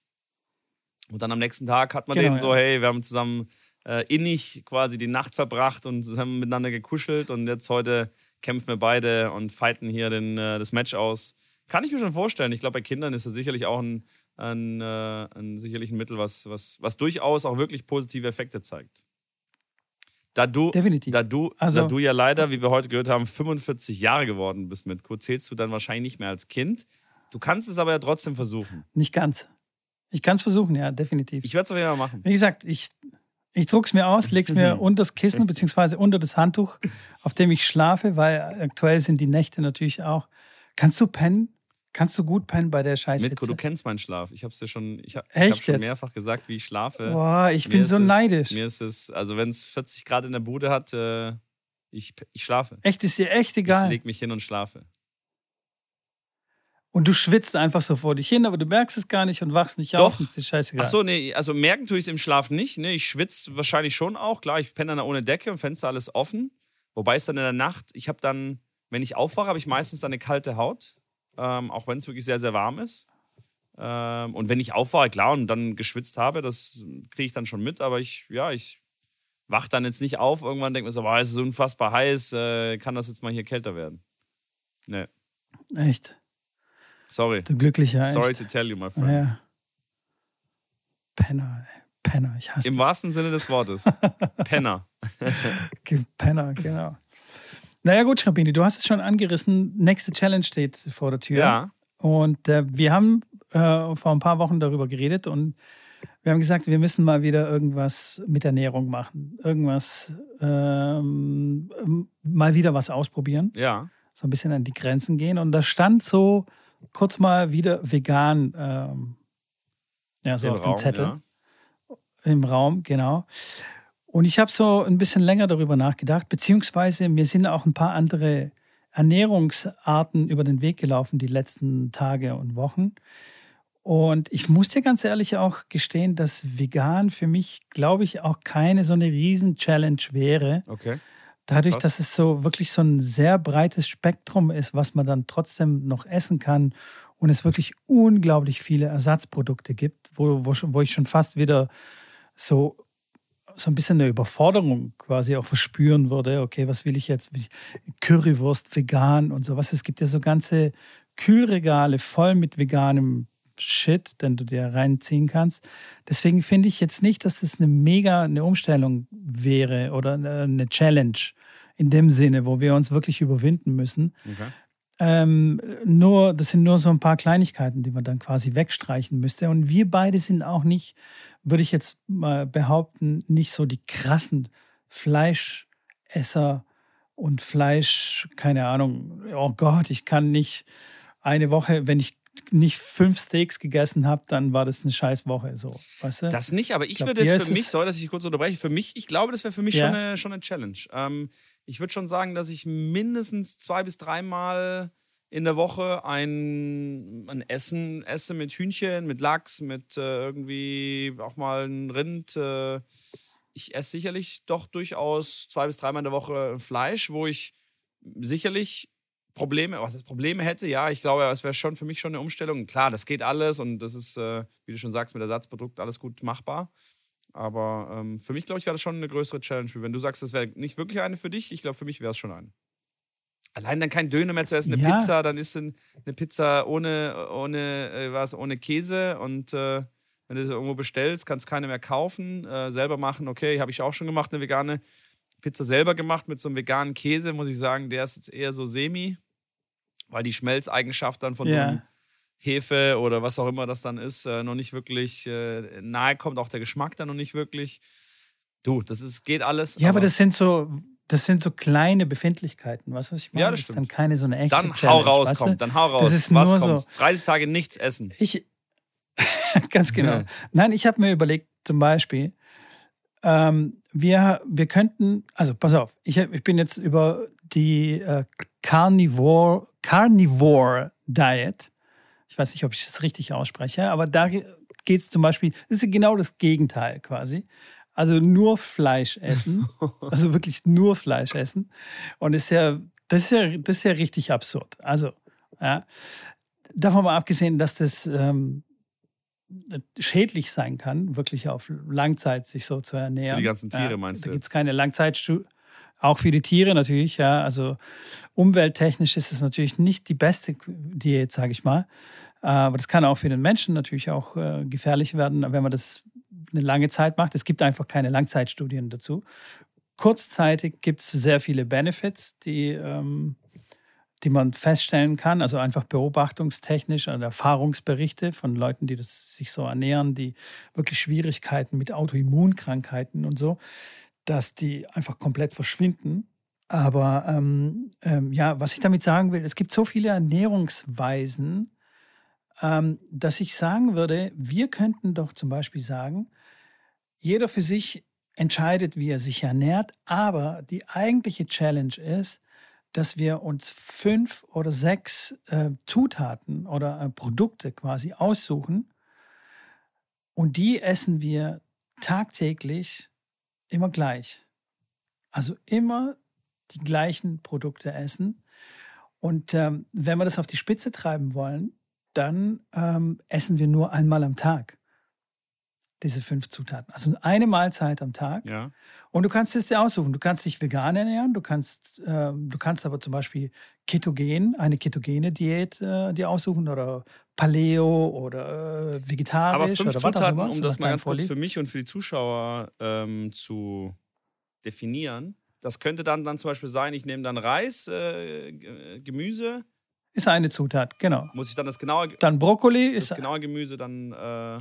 Und dann am nächsten Tag hat man Genau, den so, ja. hey, wir haben zusammen äh, innig quasi die Nacht verbracht und haben miteinander gekuschelt und jetzt heute kämpfen wir beide und fighten hier den, äh, das Match aus. Kann ich mir schon vorstellen. Ich glaube, bei Kindern ist das sicherlich auch ein, ein, äh, ein, sicherlich ein Mittel, was, was, was durchaus auch wirklich positive Effekte zeigt. Da du, Definitiv. da du, Also- da du ja leider, wie wir heute gehört haben, 45 Jahre geworden bist mit Co, zählst du dann wahrscheinlich nicht mehr als Kind. Du kannst es aber ja trotzdem versuchen. Nicht ganz. Ich kann es versuchen, ja, definitiv. Ich werde es auf jeden Fall machen. Wie gesagt, ich, ich druck's mir aus, leg's mir unter das Kissen beziehungsweise unter das Handtuch, auf dem ich schlafe, weil aktuell sind die Nächte natürlich auch Kannst du pennen? Kannst du gut pennen bei der Scheiße? Mitko, du kennst meinen Schlaf. Ich habe es dir schon, ich hab, ich hab schon mehrfach gesagt, wie ich schlafe. Boah, ich Mir bin so es, neidisch. Mir ist es, also wenn es 40 Grad in der Bude hat, äh, ich, ich schlafe. Echt, ist dir echt Ich egal. leg mich hin und schlafe. Und du schwitzt einfach so vor dich hin, aber du merkst es gar nicht und wachst nicht Doch. auf. ist dir scheißegal. Ach so, nee, also merken tue ich es im Schlaf nicht. Ne? Ich schwitze wahrscheinlich schon auch. Klar, ich penne dann ohne Decke und Fenster alles offen. Wobei es dann in der Nacht, ich habe dann, wenn ich aufwache, habe ich meistens dann eine kalte Haut. Ähm, auch wenn es wirklich sehr, sehr warm ist. Ähm, und wenn ich aufwache, klar, und dann geschwitzt habe, das kriege ich dann schon mit. Aber ich, ja, ich wach dann jetzt nicht auf. Irgendwann denke ich mir so, boah, es ist unfassbar heiß. Äh, kann das jetzt mal hier kälter werden? Nee, Echt. Sorry. Du glücklicher. Sorry echt. to tell you, my friend. Ja. Penner, ey. Penner, ich hasse Im wahrsten Sinne des Wortes. [laughs] Penner. Penner, genau. Naja, gut, Schrapini, du hast es schon angerissen. Nächste Challenge steht vor der Tür. Ja. Und äh, wir haben äh, vor ein paar Wochen darüber geredet und wir haben gesagt, wir müssen mal wieder irgendwas mit Ernährung machen. Irgendwas, ähm, mal wieder was ausprobieren. Ja. So ein bisschen an die Grenzen gehen. Und da stand so kurz mal wieder vegan ähm, ja, so Im auf Raum, dem Zettel ja. im Raum, genau. Und ich habe so ein bisschen länger darüber nachgedacht, beziehungsweise mir sind auch ein paar andere Ernährungsarten über den Weg gelaufen die letzten Tage und Wochen. Und ich muss dir ganz ehrlich auch gestehen, dass vegan für mich, glaube ich, auch keine so eine Riesen-Challenge wäre. Okay. Dadurch, dass es so wirklich so ein sehr breites Spektrum ist, was man dann trotzdem noch essen kann und es wirklich unglaublich viele Ersatzprodukte gibt, wo, wo, wo ich schon fast wieder so, so ein bisschen eine Überforderung quasi auch verspüren würde. Okay, was will ich jetzt? Currywurst vegan und sowas. Es gibt ja so ganze Kühlregale voll mit veganem Shit, den du dir reinziehen kannst. Deswegen finde ich jetzt nicht, dass das eine mega eine Umstellung wäre oder eine Challenge in dem Sinne, wo wir uns wirklich überwinden müssen. okay. Ähm, nur, das sind nur so ein paar Kleinigkeiten, die man dann quasi wegstreichen müsste. Und wir beide sind auch nicht, würde ich jetzt mal behaupten, nicht so die krassen Fleischesser und Fleisch, keine Ahnung, oh Gott, ich kann nicht eine Woche, wenn ich nicht fünf Steaks gegessen habe, dann war das eine scheiß Woche. So, weißt du? Das nicht, aber ich, glaub, würde ist für mich, sorry, dass ich kurz unterbreche, für mich, ich glaube, das wäre für mich Ja. schon, eine, schon eine Challenge. Ähm, ich würde schon sagen, dass ich mindestens zwei bis dreimal in der Woche ein, ein Essen esse mit Hühnchen, mit Lachs, mit äh, irgendwie auch mal ein Rind. Äh, ich esse sicherlich doch durchaus zwei bis dreimal in der Woche Fleisch, wo ich sicherlich Probleme, was heißt Probleme hätte, ja, ich glaube, es wäre schon für mich schon eine Umstellung. Klar, das geht alles und das ist, äh, wie du schon sagst, mit Ersatzprodukt alles gut machbar. Aber ähm, für mich, glaube ich, wäre das schon eine größere Challenge. Wenn du sagst, das wäre nicht wirklich eine für dich, ich glaube, für mich wäre es schon eine. Allein dann kein Döner mehr zu essen, eine Ja. Pizza, dann ist eine Pizza ohne, ohne, äh, was, ohne Käse und äh, wenn du das irgendwo bestellst, kannst keine mehr kaufen, äh, selber machen. Okay, habe ich auch schon gemacht, eine vegane Pizza selber gemacht mit so einem veganen Käse, muss ich sagen, der ist jetzt eher so semi, weil die Schmelzeigenschaft dann von so Ja. einem Hefe oder was auch immer das dann ist, äh, noch nicht wirklich äh, nahe kommt, auch der Geschmack dann noch nicht wirklich. Du, das ist, geht alles. ja, aber das sind so, das sind so kleine Befindlichkeiten, weißt du, was ich meine? Ja, das ist stimmt. dann keine so eine echte Dann hau Challenge, raus, weißt du? komm, dann hau raus. Das ist was nur so- 30 Tage nichts essen. Ich, [laughs] ganz [laughs] genau. Ja. Nein, ich habe mir überlegt, zum Beispiel, ähm, wir, wir könnten, also pass auf, ich, ich bin jetzt über die äh, Carnivore, Carnivore Diet, ich weiß nicht, ob ich das richtig ausspreche, aber da geht es zum Beispiel, das ist genau das Gegenteil quasi. Also nur Fleisch essen, [laughs] also wirklich nur Fleisch essen. Und ist ja, das ist ja, das ist ja richtig absurd. Also, ja, davon mal abgesehen, dass das ähm, schädlich sein kann, wirklich auf Langzeit sich so zu ernähren. Für die ganzen Tiere, ja, meinst Da du gibt es keine Langzeitstudie. Auch für die Tiere natürlich, ja. Also umwelttechnisch ist es natürlich nicht die beste Diät, sage ich mal. Aber das kann auch für den Menschen natürlich auch äh, gefährlich werden, wenn man das eine lange Zeit macht. Es gibt einfach keine Langzeitstudien dazu. Kurzzeitig gibt es sehr viele Benefits, die, ähm, die man feststellen kann, also einfach beobachtungstechnisch oder Erfahrungsberichte von Leuten, die das sich so ernähren, die wirklich Schwierigkeiten mit Autoimmunkrankheiten und so, dass die einfach komplett verschwinden. Aber ähm, ähm, ja, was ich damit sagen will, es gibt so viele Ernährungsweisen, ähm, dass ich sagen würde, wir könnten doch zum Beispiel sagen, jeder für sich entscheidet, wie er sich ernährt, aber die eigentliche Challenge ist, dass wir uns fünf oder sechs äh, Zutaten oder äh, Produkte quasi aussuchen und die essen wir tagtäglich immer gleich. Also immer die gleichen Produkte essen. Und ähm, wenn wir das auf die Spitze treiben wollen, dann ähm, essen wir nur einmal am Tag diese fünf Zutaten. Also eine Mahlzeit am Tag. Ja. Und du kannst es dir aussuchen. Du kannst dich vegan ernähren, du kannst, äh, du kannst aber zum Beispiel ketogen, eine ketogene Diät äh, dir aussuchen oder Paleo oder äh, vegetarisch. Aber fünf Zutaten, immer, um das mal ganz kurz für mich und für die Zuschauer ähm, zu definieren. Das könnte dann, dann zum Beispiel sein, ich nehme dann Reis, äh, G- Gemüse. Ist eine Zutat, genau. Muss ich dann das genaue, Dann Brokkoli das ist genaue Gemüse dann äh,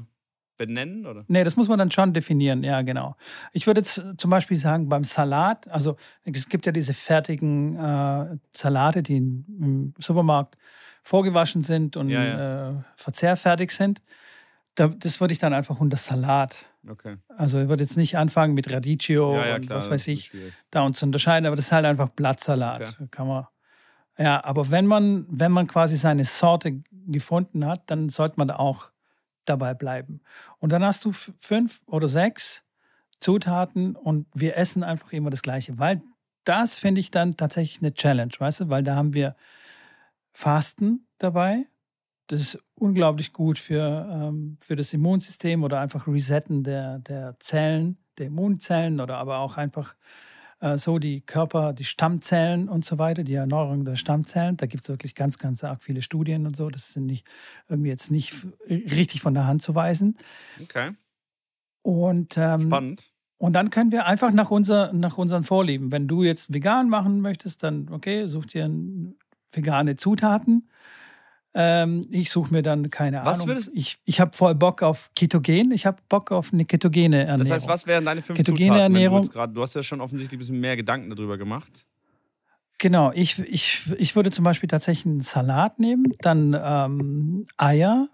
benennen? Oder? Nee, das muss man dann schon definieren, ja, genau. Ich würde jetzt zum Beispiel sagen, beim Salat, also es gibt ja diese fertigen äh, Salate, die im Supermarkt vorgewaschen sind und Ja, Äh, verzehrfertig sind. Da, das würde ich dann einfach unter Salat. Okay. Also ich würde jetzt nicht anfangen mit Radicchio ja, ja, und klar. was weiß ich, da uns zu unterscheiden, aber das ist halt einfach Blattsalat. Okay. Kann man. Ja, aber wenn man, wenn man quasi seine Sorte gefunden hat, dann sollte man da auch dabei bleiben. Und dann hast du fünf oder sechs Zutaten und wir essen einfach immer das Gleiche, weil das finde ich dann tatsächlich eine Challenge, weißt du, weil da haben wir Fasten dabei. Das ist unglaublich gut für, ähm, für das Immunsystem oder einfach Resetten der, der Zellen, der Immunzellen oder aber auch einfach so die Körper, die Stammzellen und so weiter, die Erneuerung der Stammzellen. Da gibt es wirklich ganz, ganz arg viele Studien und so. Das sind nicht irgendwie jetzt nicht richtig von der Hand zu weisen. Okay. Und, ähm, Spannend. und dann können wir einfach nach, unser, nach unseren Vorlieben. Wenn du jetzt vegan machen möchtest, dann okay, such dir vegane Zutaten. Ähm, ich suche mir dann keine Was Ahnung. würdest- ich ich habe voll Bock auf Ketogen. Ich habe Bock auf eine ketogene Ernährung. Das heißt, was wären deine fünf Ketogene Zutaten? Ernährung. Du, grad, du hast ja schon offensichtlich ein bisschen mehr Gedanken darüber gemacht. Genau, ich, ich, ich würde zum Beispiel tatsächlich einen Salat nehmen, dann ähm, Eier,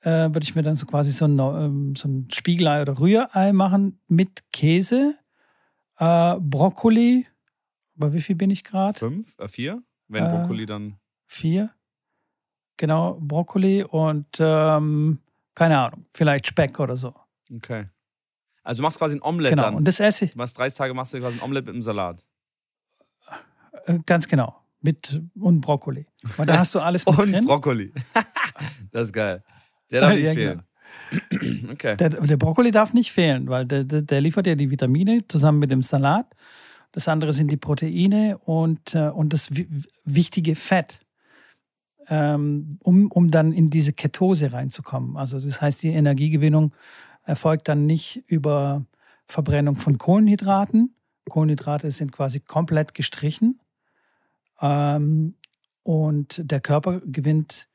äh, würde ich mir dann so quasi so ein, ähm, so ein Spiegelei oder Rührei machen mit Käse, äh, Brokkoli, bei wie viel bin ich gerade? Fünf? Äh, vier? Wenn Äh, Brokkoli dann. Vier. Genau, Brokkoli und ähm, keine Ahnung, vielleicht Speck oder so. Okay. Also du machst quasi ein Omelette Genau, dann. und das esse ich Du machst 30 Tage machst du quasi ein Omelette mit einem Salat. äh, ganz genau. Mit und Brokkoli. Weil da hast du alles mit [laughs] Und drin. Brokkoli. [laughs] das ist geil. Der darf [laughs] nicht Ja, fehlen. [clears throat] Okay. Der, der Brokkoli darf nicht fehlen, weil der, der, der liefert ja die Vitamine zusammen mit dem Salat. Das andere sind die Proteine und, äh, und das wi- wichtige Fett, ähm, um, um dann in diese Ketose reinzukommen. Also das heißt, die Energiegewinnung erfolgt dann nicht über Verbrennung von Kohlenhydraten. Kohlenhydrate sind quasi komplett gestrichen. Ähm, und der Körper gewinnt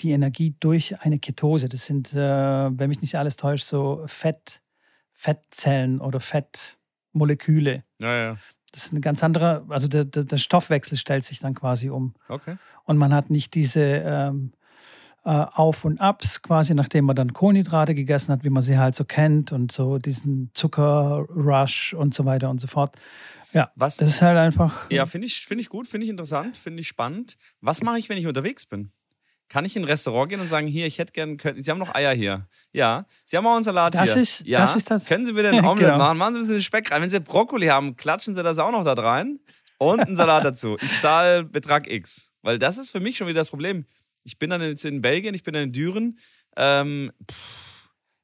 die Energie durch eine Ketose. Das sind, äh, wenn mich nicht alles täuscht, so Fett, Fettzellen oder Fettmoleküle. Ja, ja. Das ist eine ganz andere, also der, der, der Stoffwechsel stellt sich dann quasi um. Okay. Und man hat nicht diese ähm, äh, Auf- und Abs, quasi nachdem man dann Kohlenhydrate gegessen hat, wie man sie halt so kennt und so diesen Zuckerrush und so weiter und so fort. Ja, Was? das ist halt einfach. Ja, finde ich, find ich gut, finde ich interessant, finde ich spannend. Was mache ich, wenn ich unterwegs bin? Kann ich in ein Restaurant gehen und sagen, hier, ich hätte gern, können, Sie haben noch Eier hier. Ja. Sie haben auch einen Salat Das hier. ist- ja. das ist das- Können Sie bitte [laughs] ein Omelette genau. machen? Machen Sie ein bisschen Speck rein. Wenn Sie Brokkoli haben, klatschen Sie das auch noch da rein. Und einen Salat dazu. Ich zahle Betrag X. Weil das ist für mich schon wieder das Problem. Ich bin dann jetzt in Belgien, ich bin dann in Düren. Ähm,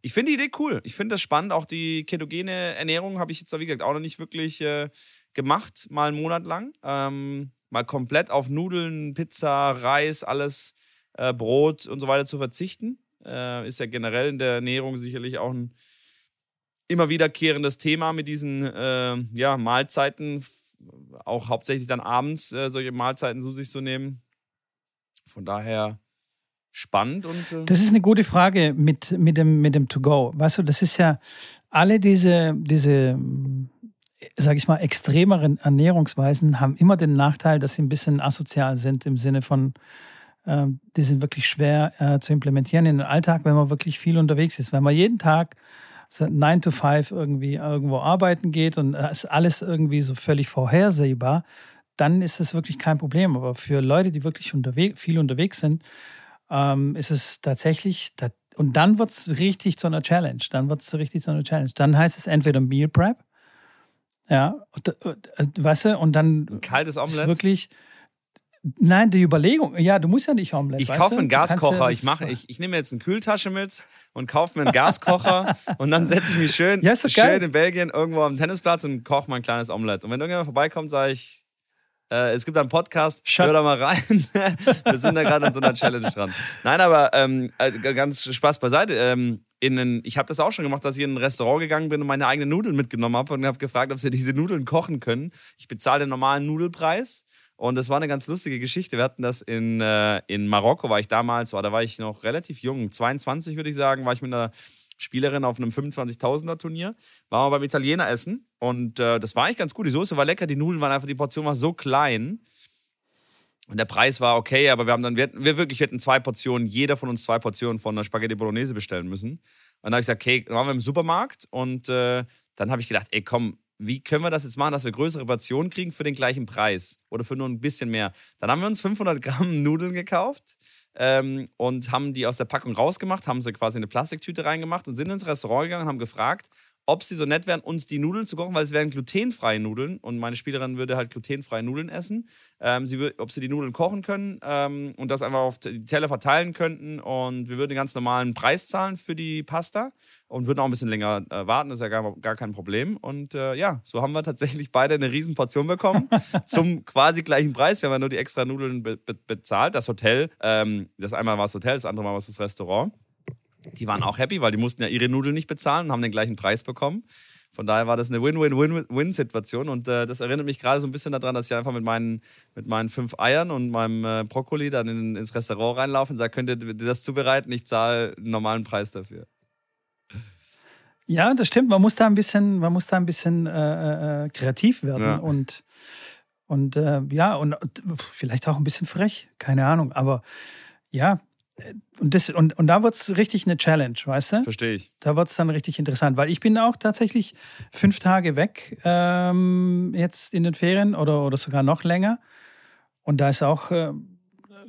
ich finde die Idee cool. Ich finde das spannend. Auch die ketogene Ernährung habe ich jetzt, wie gesagt, auch noch nicht wirklich äh, gemacht, mal einen Monat lang. Ähm, mal komplett auf Nudeln, Pizza, Reis, alles, äh, Brot und so weiter zu verzichten. Äh, ist ja generell in der Ernährung sicherlich auch ein immer wiederkehrendes Thema mit diesen äh, ja, Mahlzeiten, auch hauptsächlich dann abends äh, solche Mahlzeiten zu sich zu nehmen. Von daher spannend und äh, Das ist eine gute Frage mit, mit dem, mit dem To-Go. Weißt du, das ist ja alle diese, diese sage ich mal, extremeren Ernährungsweisen haben immer den Nachteil, dass sie ein bisschen asozial sind im Sinne von, die sind wirklich schwer äh, zu implementieren in den Alltag, wenn man wirklich viel unterwegs ist. Wenn man jeden Tag 9 to 5 irgendwie irgendwo arbeiten geht und ist alles irgendwie so völlig vorhersehbar, dann ist es wirklich kein Problem. Aber für Leute, die wirklich unterwegs, viel unterwegs sind, ähm, ist es tatsächlich, und dann wird es richtig zu einer Challenge. Dann wird es richtig zu einer Challenge. Dann heißt es entweder Meal Prep, ja, äh, weißt du, und dann. Ein kaltes Omelette? wirklich. Nein, die Überlegung, ja, du musst ja nicht Omelette. Ich kaufe einen Gaskocher. Ja ich, mache, ich, ich nehme jetzt eine Kühltasche mit und kaufe mir einen Gaskocher [laughs] und dann setze ich mich schön, ja, schön in Belgien irgendwo am Tennisplatz und koche mein kleines Omelette. Und wenn irgendjemand vorbeikommt, sage ich, äh, es gibt einen Podcast, Shut hör da mal rein. [laughs] Wir sind da gerade an so einer Challenge dran. Nein, aber ähm, äh, ganz Spaß beiseite. Ähm, in ein, ich habe das auch schon gemacht, dass ich in ein Restaurant gegangen bin und meine eigenen Nudeln mitgenommen habe und habe gefragt, ob sie diese Nudeln kochen können. Ich bezahle den normalen Nudelpreis. Und das war eine ganz lustige Geschichte. Wir hatten das in, äh, in Marokko, war ich damals, war, da war ich noch relativ jung, 22 würde ich sagen, war ich mit einer Spielerin auf einem 25.000er Turnier. Waren wir beim Italiener essen und äh, das war eigentlich ganz gut. Die Soße war lecker, die Nudeln waren einfach, die Portion war so klein. Und der Preis war okay, aber wir haben dann, wir, wir wirklich, wir hätten zwei Portionen, jeder von uns zwei Portionen von einer Spaghetti Bolognese bestellen müssen. Und dann habe ich gesagt, okay, dann waren wir im Supermarkt und äh, dann habe ich gedacht, ey komm, wie können wir das jetzt machen, dass wir größere Portionen kriegen für den gleichen Preis oder für nur ein bisschen mehr? Dann haben wir uns 500 Gramm [laughs] Nudeln gekauft ähm, und haben die aus der Packung rausgemacht, haben sie quasi in eine Plastiktüte reingemacht und sind ins Restaurant gegangen und haben gefragt, ob sie so nett wären, uns die Nudeln zu kochen, weil es wären glutenfreie Nudeln und meine Spielerin würde halt glutenfreie Nudeln essen. Ähm, sie ob sie die Nudeln kochen können ähm, und das einfach auf die Teller verteilen könnten und wir würden den ganz normalen Preis zahlen für die Pasta und würden auch ein bisschen länger äh, warten, das ist ja gar, gar kein Problem. Und äh, ja, so haben wir tatsächlich beide eine riesen Portion bekommen [laughs] zum quasi gleichen Preis. Wir haben ja nur die extra Nudeln be be bezahlt. Das Hotel, ähm, das einmal war das Hotel, das andere Mal war es das Restaurant. Die waren auch happy, weil die mussten ja ihre Nudeln nicht bezahlen und haben den gleichen Preis bekommen. Von daher war das eine Win-Win-Win-Win-Situation und äh, das erinnert mich gerade so ein bisschen daran, dass ich einfach mit meinen, mit meinen fünf Eiern und meinem äh, Brokkoli dann in, ins Restaurant reinlaufe und sage, könnt ihr das zubereiten? Ich zahle einen normalen Preis dafür. Ja, das stimmt. Man muss da ein bisschen, man muss da ein bisschen äh, äh kreativ werden ja. und und äh, ja und vielleicht auch ein bisschen frech, keine Ahnung. Aber ja, und, das, und, und da wird es richtig eine Challenge, weißt du? Verstehe ich. Da wird es dann richtig interessant, weil ich bin auch tatsächlich fünf Tage weg ähm, jetzt in den Ferien oder, oder sogar noch länger. Und da ist auch äh,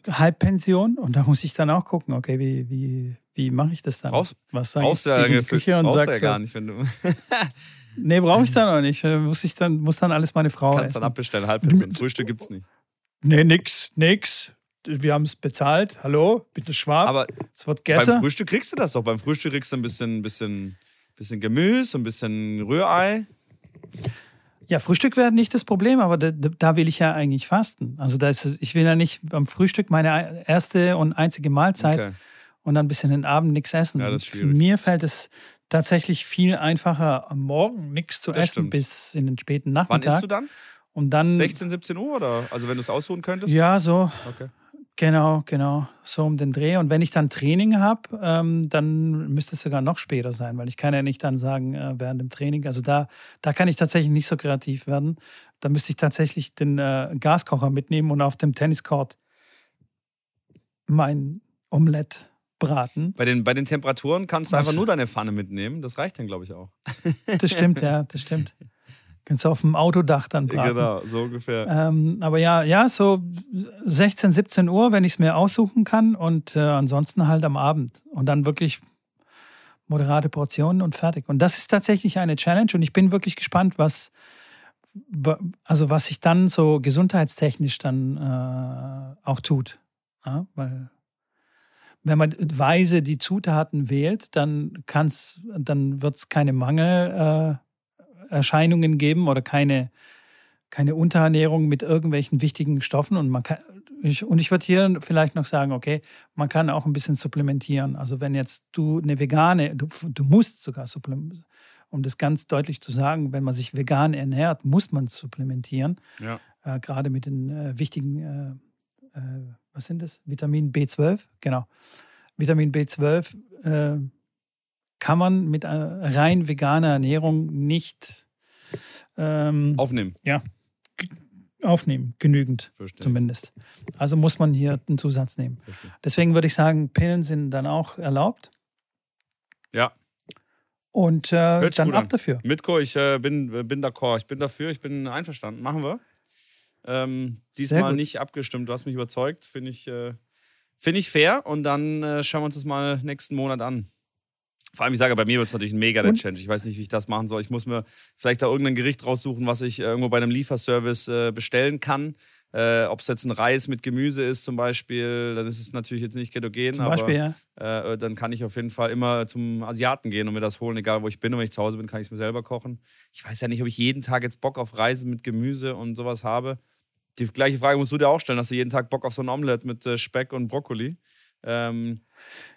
Halbpension und da muss ich dann auch gucken, okay, wie, wie, wie mache ich das dann? Brauchst, Was sage ich ja in die Küche und sag ja gar nicht, wenn du... [laughs] nee, brauche ich dann auch nicht. Äh, muss ich dann, muss dann alles meine Frau Kannst essen. dann abbestellen, Halbpension. Frühstück gibt es nicht. Nee, nix, nix wir haben es bezahlt. Hallo, bitte Schwab. Aber es wird gegessen. Beim Frühstück kriegst du das doch. Beim Frühstück kriegst du ein bisschen, bisschen, bisschen Gemüse, ein bisschen Rührei. Ja, Frühstück wäre nicht das Problem, aber da, da, will ich ja eigentlich fasten. Also da ist, ich will ja nicht am Frühstück meine erste und einzige Mahlzeit okay. und dann ein bisschen den Abend nichts essen. Ja, das ist schwierig. Für mir fällt es tatsächlich viel einfacher, am Morgen nichts zu das essen stimmt. bis in den späten Nachmittag. Wann isst du dann? Und dann 16, 17 Uhr oder? Also wenn du es aussuchen könntest? Ja, so. Okay. Genau, genau, so um den Dreh. Und wenn ich dann Training habe, ähm, dann müsste es sogar noch später sein, weil ich kann ja nicht dann sagen, äh, während dem Training, also da, da kann ich tatsächlich nicht so kreativ werden. Da müsste ich tatsächlich den äh, Gaskocher mitnehmen und auf dem Tenniscourt mein Omelett braten. Bei den, bei den Temperaturen kannst du einfach nur deine Pfanne mitnehmen. Das reicht dann, glaube ich, auch. Das stimmt, ja, das stimmt. [laughs] Kannst du auf dem Autodach dann braten. Genau, so ungefähr. Ähm, aber ja, ja, so 16, 17 Uhr, wenn ich es mir aussuchen kann und äh, ansonsten halt am Abend. Und dann wirklich moderate Portionen und fertig. Und das ist tatsächlich eine Challenge und ich bin wirklich gespannt, was, also was sich dann so gesundheitstechnisch dann äh, auch tut. Ja, weil wenn man weise die Zutaten wählt, dann kann's, dann wird es keine Mangel. Äh, Erscheinungen geben oder keine, keine Unterernährung mit irgendwelchen wichtigen Stoffen. Und man kann, ich, und ich würde hier vielleicht noch sagen, okay, man kann auch ein bisschen supplementieren. Also wenn jetzt du eine vegane, du, du musst sogar supplementieren, um das ganz deutlich zu sagen, wenn man sich vegan ernährt, muss man supplementieren. Ja. Äh, gerade mit den äh, wichtigen, äh, äh was sind das? Vitamin B12, genau. Vitamin B12 kann man mit rein veganer Ernährung nicht ähm, Aufnehmen. Ja, aufnehmen, genügend Verstehe. zumindest. Also muss man hier einen Zusatz nehmen. Verstehe. Deswegen würde ich sagen, Pillen sind dann auch erlaubt. Ja, Und äh, dann ab an. dafür. Mitko, ich äh, bin, äh, bin d'accord. Ich bin dafür, ich bin einverstanden. Machen wir. Ähm, diesmal nicht abgestimmt. Du hast mich überzeugt. Finde ich, äh, find ich fair. Und dann äh, schauen wir uns das mal nächsten Monat an. Vor allem, ich sage, bei mir wird es natürlich ein mega der Challenge. Ich weiß nicht, wie ich das machen soll. Ich muss mir vielleicht da irgendein Gericht raussuchen, was ich äh, irgendwo bei einem Lieferservice äh, bestellen kann. Äh, Ob es jetzt ein Reis mit Gemüse ist zum Beispiel, dann ist es natürlich jetzt nicht ketogen. Zum aber Beispiel, ja. äh, dann kann ich auf jeden Fall immer zum Asiaten gehen und mir das holen, egal wo ich bin. Und wenn ich zu Hause bin, kann ich es mir selber kochen. Ich weiß ja nicht, ob ich jeden Tag jetzt Bock auf Reisen mit Gemüse und sowas habe. Die gleiche Frage musst du dir auch stellen. Hast du jeden Tag Bock auf so ein Omelett mit äh, Speck und Brokkoli? Ähm,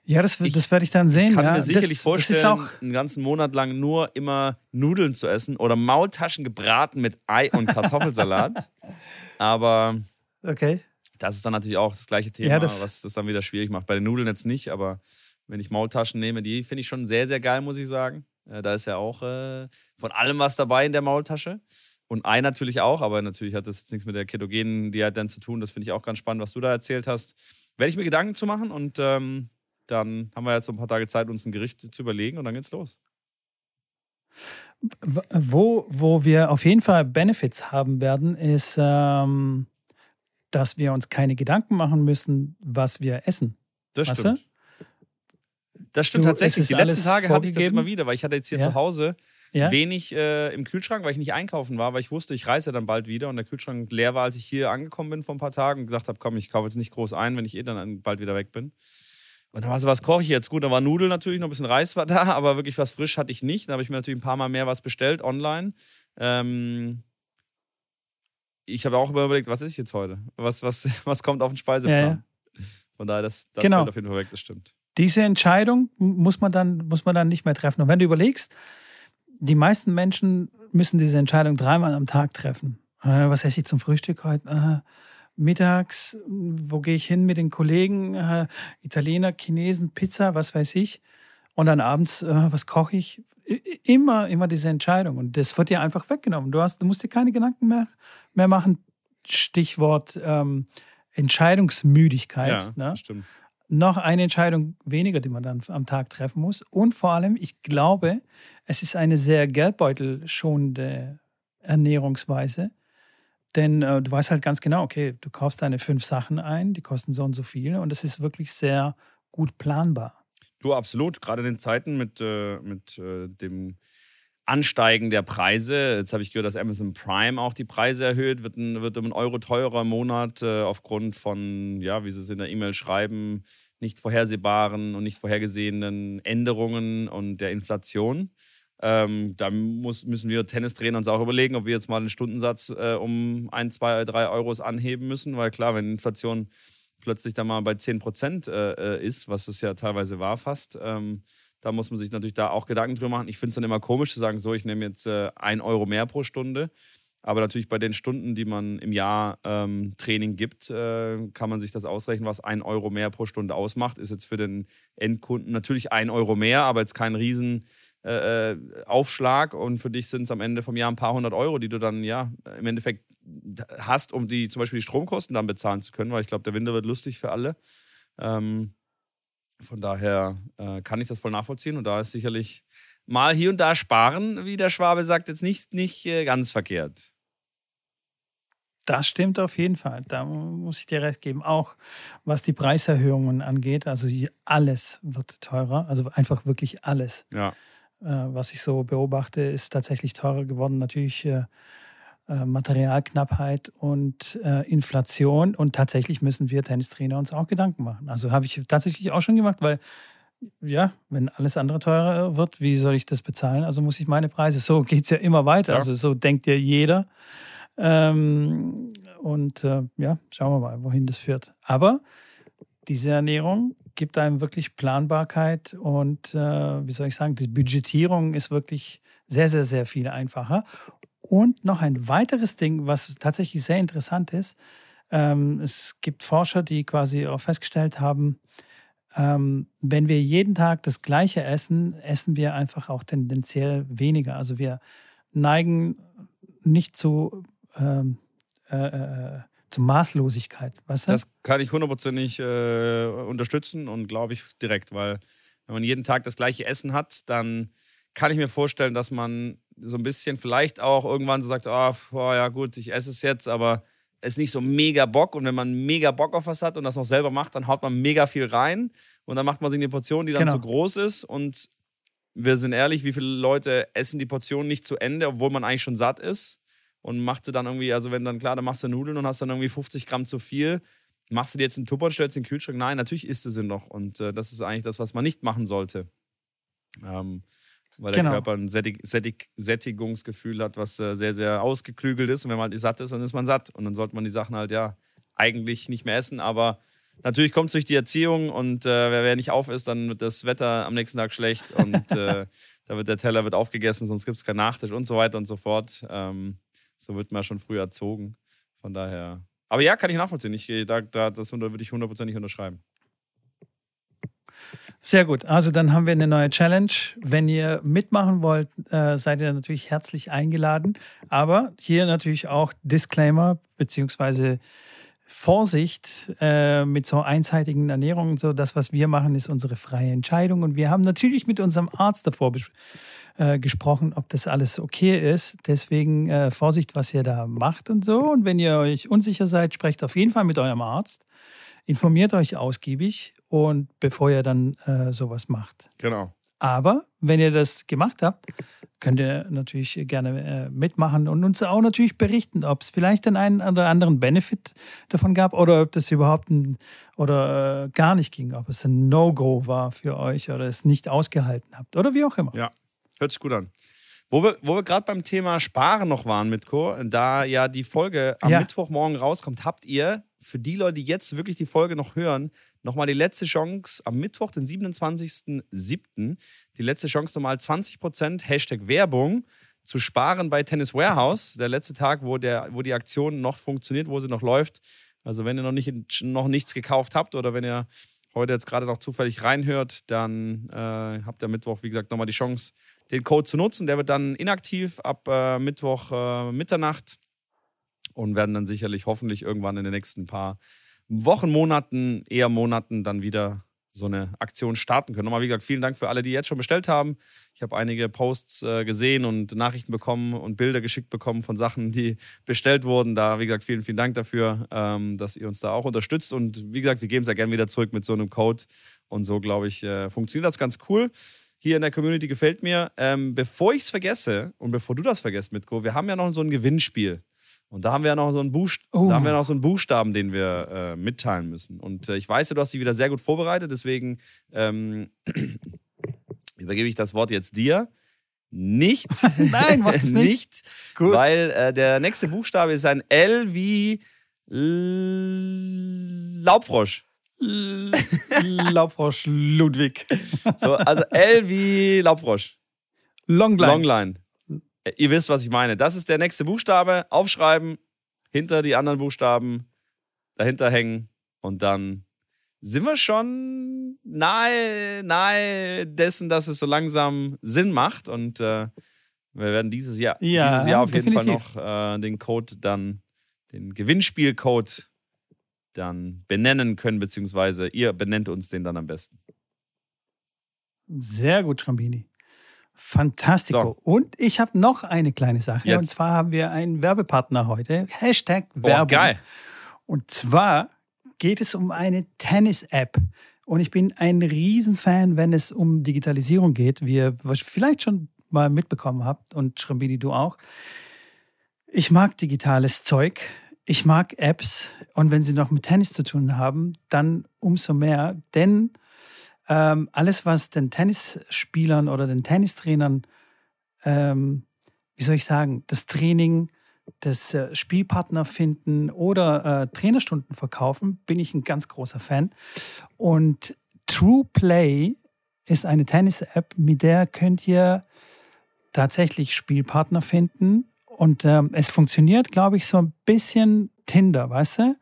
Ja, das, Ich- das werde ich dann sehen. ich kann ja. mir sicherlich das, vorstellen, Das einen ganzen Monat lang nur immer Nudeln zu essen oder Maultaschen gebraten mit Ei und Kartoffelsalat. [laughs] aber okay. das ist dann natürlich auch das gleiche Thema, Ja, das- was das dann wieder schwierig macht. Bei den Nudeln jetzt nicht, aber wenn ich Maultaschen nehme, die finde ich schon sehr, sehr geil, muss ich sagen. Äh, da ist ja auch äh, von allem was dabei in der Maultasche. Und Ei natürlich auch, aber natürlich hat das jetzt nichts mit der ketogenen Diät dann zu tun. Das finde ich auch ganz spannend, was du da erzählt hast. Werde ich mir Gedanken zu machen und ähm, dann haben wir jetzt so ein paar Tage Zeit, uns ein Gericht zu überlegen und dann geht's los. Wo, wo wir auf jeden Fall Benefits haben werden, ist, ähm, dass wir uns keine Gedanken machen müssen, was wir essen. Das Weißt stimmt. Das stimmt Du, tatsächlich. Die letzten Tage hatte ich das immer wieder, weil ich hatte jetzt hier Ja. zu Hause Ja? wenig äh, im Kühlschrank, weil ich nicht einkaufen war, weil ich wusste, ich reise dann bald wieder und der Kühlschrank leer war, als ich hier angekommen bin vor ein paar Tagen und gesagt habe, komm, ich kaufe jetzt nicht groß ein, wenn ich eh dann bald wieder weg bin. Und dann war so, was koche ich jetzt? Gut, da war Nudeln natürlich, noch ein bisschen Reis war [laughs] da, aber wirklich was frisch hatte ich nicht. Da habe ich mir natürlich ein paar Mal mehr was bestellt online. Ähm, ich habe auch immer überlegt, was ist jetzt heute? Was, was, [laughs] was kommt auf den Speiseplan? Ja, ja. Von daher, das, das Genau. auf jeden Fall weg, das stimmt. Diese Entscheidung muss man, dann, muss man dann nicht mehr treffen. Und wenn du überlegst, die meisten Menschen müssen diese Entscheidung dreimal am Tag treffen. Äh, was esse ich zum Frühstück heute? Äh, mittags, wo gehe ich hin mit den Kollegen? Äh, Italiener, Chinesen, Pizza, was weiß ich. Und dann abends, was koche ich? Immer, immer diese Entscheidung. Und das wird dir einfach weggenommen. Du, hast, du musst dir keine Gedanken mehr, mehr machen. Stichwort ähm, Entscheidungsmüdigkeit. Ja, ne? das stimmt. Noch eine Entscheidung weniger, die man dann am Tag treffen muss. Und vor allem, ich glaube, es ist eine sehr geldbeutelschonende Ernährungsweise. Denn äh, du weißt halt ganz genau, okay, du kaufst deine fünf Sachen ein, die kosten so und so viel und es ist wirklich sehr gut planbar. Du, absolut. Gerade in den Zeiten mit, äh, mit äh, dem Ansteigen der Preise. Jetzt habe ich gehört, dass Amazon Prime auch die Preise erhöht, wird, ein, wird um einen Euro teurer im Monat äh, aufgrund von, ja, wie sie es in der E-Mail schreiben, nicht vorhersehbaren und nicht vorhergesehenen Änderungen und der Inflation. Ähm, da muss, müssen wir Tennistrainer uns auch überlegen, ob wir jetzt mal den Stundensatz äh, um ein, zwei, drei Euros anheben müssen, weil klar, wenn Inflation plötzlich dann mal bei 10 Prozent äh, äh, ist, was es ja teilweise war fast, ähm, da muss man sich natürlich da auch Gedanken drüber machen. Ich finde es dann immer komisch zu sagen, so, ich nehme jetzt äh, ein Euro mehr pro Stunde. Aber natürlich bei den Stunden, die man im Jahr ähm, Training gibt, äh, kann man sich das ausrechnen, was ein Euro mehr pro Stunde ausmacht. Ist jetzt für den Endkunden natürlich ein Euro mehr, aber jetzt kein riesen äh, äh, Aufschlag. Und für dich sind es am Ende vom Jahr ein paar hundert Euro, die du dann ja im Endeffekt hast, um die zum Beispiel die Stromkosten dann bezahlen zu können, weil ich glaube, der Winter wird lustig für alle. Ähm, von daher äh, kann ich das voll nachvollziehen und da ist sicherlich mal hier und da sparen, wie der Schwabe sagt, jetzt nicht, nicht äh, ganz verkehrt. Das stimmt auf jeden Fall. Da muss ich dir recht geben. Auch was die Preiserhöhungen angeht, also alles wird teurer, also einfach wirklich alles. Ja, äh, was ich so beobachte, ist tatsächlich teurer geworden. Natürlich äh, Materialknappheit und äh, Inflation. Und tatsächlich müssen wir Tennistrainer uns auch Gedanken machen. Also habe ich tatsächlich auch schon gemacht, weil ja, wenn alles andere teurer wird, wie soll ich das bezahlen? Also muss ich meine Preise. So geht es ja immer weiter. Ja. Also so denkt ja jeder. Ähm, und äh, ja, schauen wir mal, wohin das führt. Aber diese Ernährung gibt einem wirklich Planbarkeit und äh, wie soll ich sagen, die Budgetierung ist wirklich sehr, sehr, sehr viel einfacher. Und noch ein weiteres Ding, was tatsächlich sehr interessant ist. Ähm, es gibt Forscher, die quasi auch festgestellt haben, ähm, wenn wir jeden Tag das Gleiche essen, essen wir einfach auch tendenziell weniger. Also wir neigen nicht zu, ähm, äh, äh, zur Maßlosigkeit. Weißt du? Das kann ich hundertprozentig äh, unterstützen und glaube ich direkt, weil wenn man jeden Tag das gleiche Essen hat, dann kann ich mir vorstellen, dass man so ein bisschen vielleicht auch irgendwann so sagt, oh, oh ja gut, ich esse es jetzt, aber es ist nicht so mega Bock. Und wenn man mega Bock auf was hat und das noch selber macht, dann haut man mega viel rein und dann macht man sich eine Portion, die dann genau. so groß ist. Und wir sind ehrlich, wie viele Leute essen die Portion nicht zu Ende, obwohl man eigentlich schon satt ist und macht sie dann irgendwie, also wenn dann klar, dann machst du Nudeln und hast dann irgendwie 50 Gramm zu viel. Machst du dir jetzt einen Tupper und stellst den Kühlschrank? Nein, natürlich isst du sie noch. Und äh, das ist eigentlich das, was man nicht machen sollte. Ähm, weil der genau. Körper ein Sättig Sättig Sättigungsgefühl hat, was äh, sehr, sehr ausgeklügelt ist. Und wenn man halt satt ist, dann ist man satt. Und dann sollte man die Sachen halt ja eigentlich nicht mehr essen. Aber natürlich kommt es durch die Erziehung und äh, wer, wer nicht auf ist, dann wird das Wetter am nächsten Tag schlecht und [laughs] äh, da wird der Teller wird aufgegessen, sonst gibt es keinen Nachtisch und so weiter und so fort. Ähm, so wird man schon früh erzogen. Von daher. Aber ja, kann ich nachvollziehen. Ich, da, da, das würde ich hundertprozentig unterschreiben. Sehr gut. Also dann haben wir eine neue Challenge. Wenn ihr mitmachen wollt, äh, seid ihr natürlich herzlich eingeladen. Aber hier natürlich auch Disclaimer beziehungsweise Vorsicht äh, mit so einseitigen Ernährungen. So das, was wir machen, ist unsere freie Entscheidung. Und wir haben natürlich mit unserem Arzt davor äh, gesprochen, ob das alles okay ist. Deswegen Vorsicht, was ihr da macht und so. Und wenn ihr euch unsicher seid, sprecht auf jeden Fall mit eurem Arzt. Informiert euch ausgiebig und bevor ihr dann äh, sowas macht. Genau. Aber wenn ihr das gemacht habt, könnt ihr natürlich gerne äh, mitmachen und uns auch natürlich berichten, ob es vielleicht den einen oder anderen Benefit davon gab oder ob das überhaupt ein, oder äh, gar nicht ging, ob es ein No-Go war für euch oder es nicht ausgehalten habt oder wie auch immer. Ja, hört sich gut an. Wo wir, wo wir gerade beim Thema Sparen noch waren mit Co., da ja die Folge am ja. Mittwochmorgen rauskommt, habt ihr für die Leute, die jetzt wirklich die Folge noch hören, nochmal die letzte Chance am Mittwoch, den 27.07., die letzte Chance nochmal 20% Hashtag Werbung zu sparen bei Tennis Warehouse. Der letzte Tag, wo, der, wo die Aktion noch funktioniert, wo sie noch läuft. Also wenn ihr noch, nicht, noch nichts gekauft habt oder wenn ihr heute jetzt gerade noch zufällig reinhört, dann äh, habt ihr Mittwoch, wie gesagt, nochmal die Chance, den Code zu nutzen. Der wird dann inaktiv ab äh, Mittwoch äh, Mitternacht und werden dann sicherlich hoffentlich irgendwann in den nächsten paar Wochen, Monaten, eher Monaten dann wieder so eine Aktion starten können. Nochmal, wie gesagt, vielen Dank für alle, die jetzt schon bestellt haben. Ich habe einige Posts äh, gesehen und Nachrichten bekommen und Bilder geschickt bekommen von Sachen, die bestellt wurden. Da, wie gesagt, vielen, vielen Dank dafür, ähm, dass ihr uns da auch unterstützt. Und wie gesagt, wir geben es ja gerne wieder zurück mit so einem Code. Und so, glaube ich, äh, funktioniert das ganz cool. Hier in der Community gefällt mir. Ähm, bevor ich es vergesse und bevor du das vergisst, Mitko, wir haben ja noch so ein Gewinnspiel. Und da haben wir ja noch so einen, Buchst oh. da haben wir noch so einen Buchstaben, den wir äh, mitteilen müssen. Und äh, ich weiß ja, du hast dich wieder sehr gut vorbereitet, deswegen ähm, [clears throat] übergebe ich das Wort jetzt dir. Nicht. [laughs] Nein, [laughs] mach's nicht. nicht gut. Weil äh, der nächste Buchstabe ist ein L wie L Laubfrosch. Laubfrosch Ludwig. so, also L wie Laubfrosch. Longline. Longline. Ihr wisst, was ich meine. Das ist der nächste Buchstabe. Aufschreiben, hinter die anderen Buchstaben dahinter hängen und dann sind wir schon nahe, nahe dessen, dass es so langsam Sinn macht. Und äh, wir werden dieses Jahr, ja, dieses Jahr auf definitiv. jeden Fall noch äh, den Code dann, den Gewinnspielcode dann benennen können, beziehungsweise ihr benennt uns den dann am besten. Sehr gut, Trambini. Fantastico. So. Und ich habe noch eine kleine Sache. Jetzt. Und zwar haben wir einen Werbepartner heute. Hashtag Werbung. Oh, geil. Und zwar geht es um eine Tennis-App. Und ich bin ein Riesenfan, wenn es um Digitalisierung geht, wie ihr vielleicht schon mal mitbekommen habt und Schrambini, du auch. Ich mag digitales Zeug. Ich mag Apps. Und wenn sie noch mit Tennis zu tun haben, dann umso mehr. Denn ähm, alles, was den Tennisspielern oder den Tennistrainern, ähm, wie soll ich sagen, das Training, das äh, Spielpartner finden oder äh, Trainerstunden verkaufen, bin ich ein ganz großer Fan. Und True Play ist eine Tennis-App, mit der könnt ihr tatsächlich Spielpartner finden. Und ähm, es funktioniert, glaube ich, so ein bisschen Tinder, weißt du?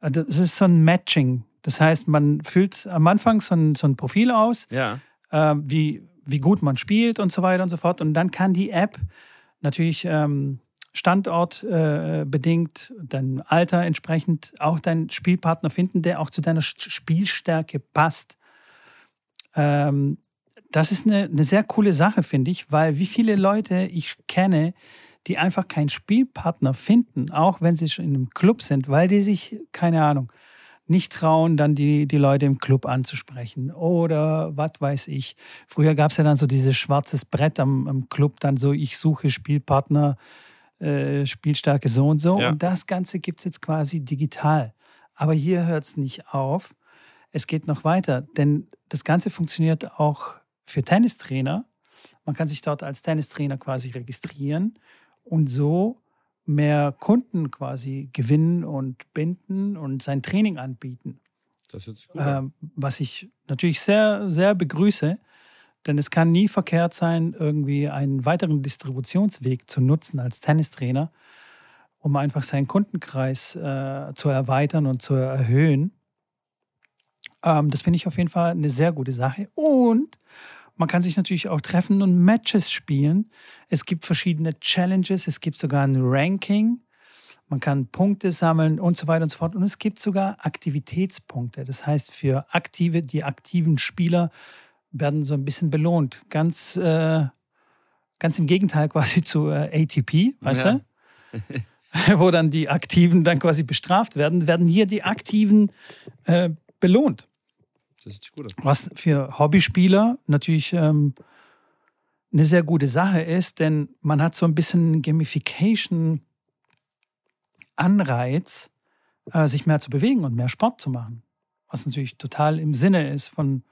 Das ist so ein Matching das heißt, man füllt am Anfang so ein, so ein Profil aus, ja. äh, wie, wie gut man spielt und so weiter und so fort. Und dann kann die App natürlich ähm, Standort äh, dein Alter entsprechend auch deinen Spielpartner finden, der auch zu deiner Spielstärke passt. Ähm, das ist eine, eine sehr coole Sache, finde ich, weil wie viele Leute ich kenne, die einfach keinen Spielpartner finden, auch wenn sie schon in einem Club sind, weil die sich, keine Ahnung, nicht trauen, dann die, die Leute im Club anzusprechen. Oder was weiß ich. Früher gab es ja dann so dieses schwarzes Brett am, am Club, dann so, ich suche Spielpartner, äh, Spielstärke so und so. Ja. Und das Ganze gibt es jetzt quasi digital. Aber hier hört es nicht auf. Es geht noch weiter, denn das Ganze funktioniert auch für Tennistrainer. Man kann sich dort als Tennistrainer quasi registrieren und so mehr Kunden quasi gewinnen und binden und sein Training anbieten. Das hört sich gut ähm, Was ich natürlich sehr, sehr begrüße, denn es kann nie verkehrt sein, irgendwie einen weiteren Distributionsweg zu nutzen als Tennistrainer, um einfach seinen Kundenkreis äh, zu erweitern und zu erhöhen. Ähm, das finde ich auf jeden Fall eine sehr gute Sache. Und man kann sich natürlich auch treffen und Matches spielen. Es gibt verschiedene Challenges, es gibt sogar ein Ranking. Man kann Punkte sammeln und so weiter und so fort. Und es gibt sogar Aktivitätspunkte. Das heißt, für aktive, die aktiven Spieler werden so ein bisschen belohnt. Ganz, äh, ganz im Gegenteil quasi [laughs] zu äh, ATP, weißt ja. du? [laughs] Wo dann die Aktiven dann quasi bestraft werden, werden hier die Aktiven äh, belohnt. Das sieht gut. Was für Hobbyspieler natürlich ähm, eine sehr gute Sache ist, denn man hat so ein bisschen Gamification-Anreiz, äh, sich mehr zu bewegen und mehr Sport zu machen. Was natürlich total im Sinne ist von,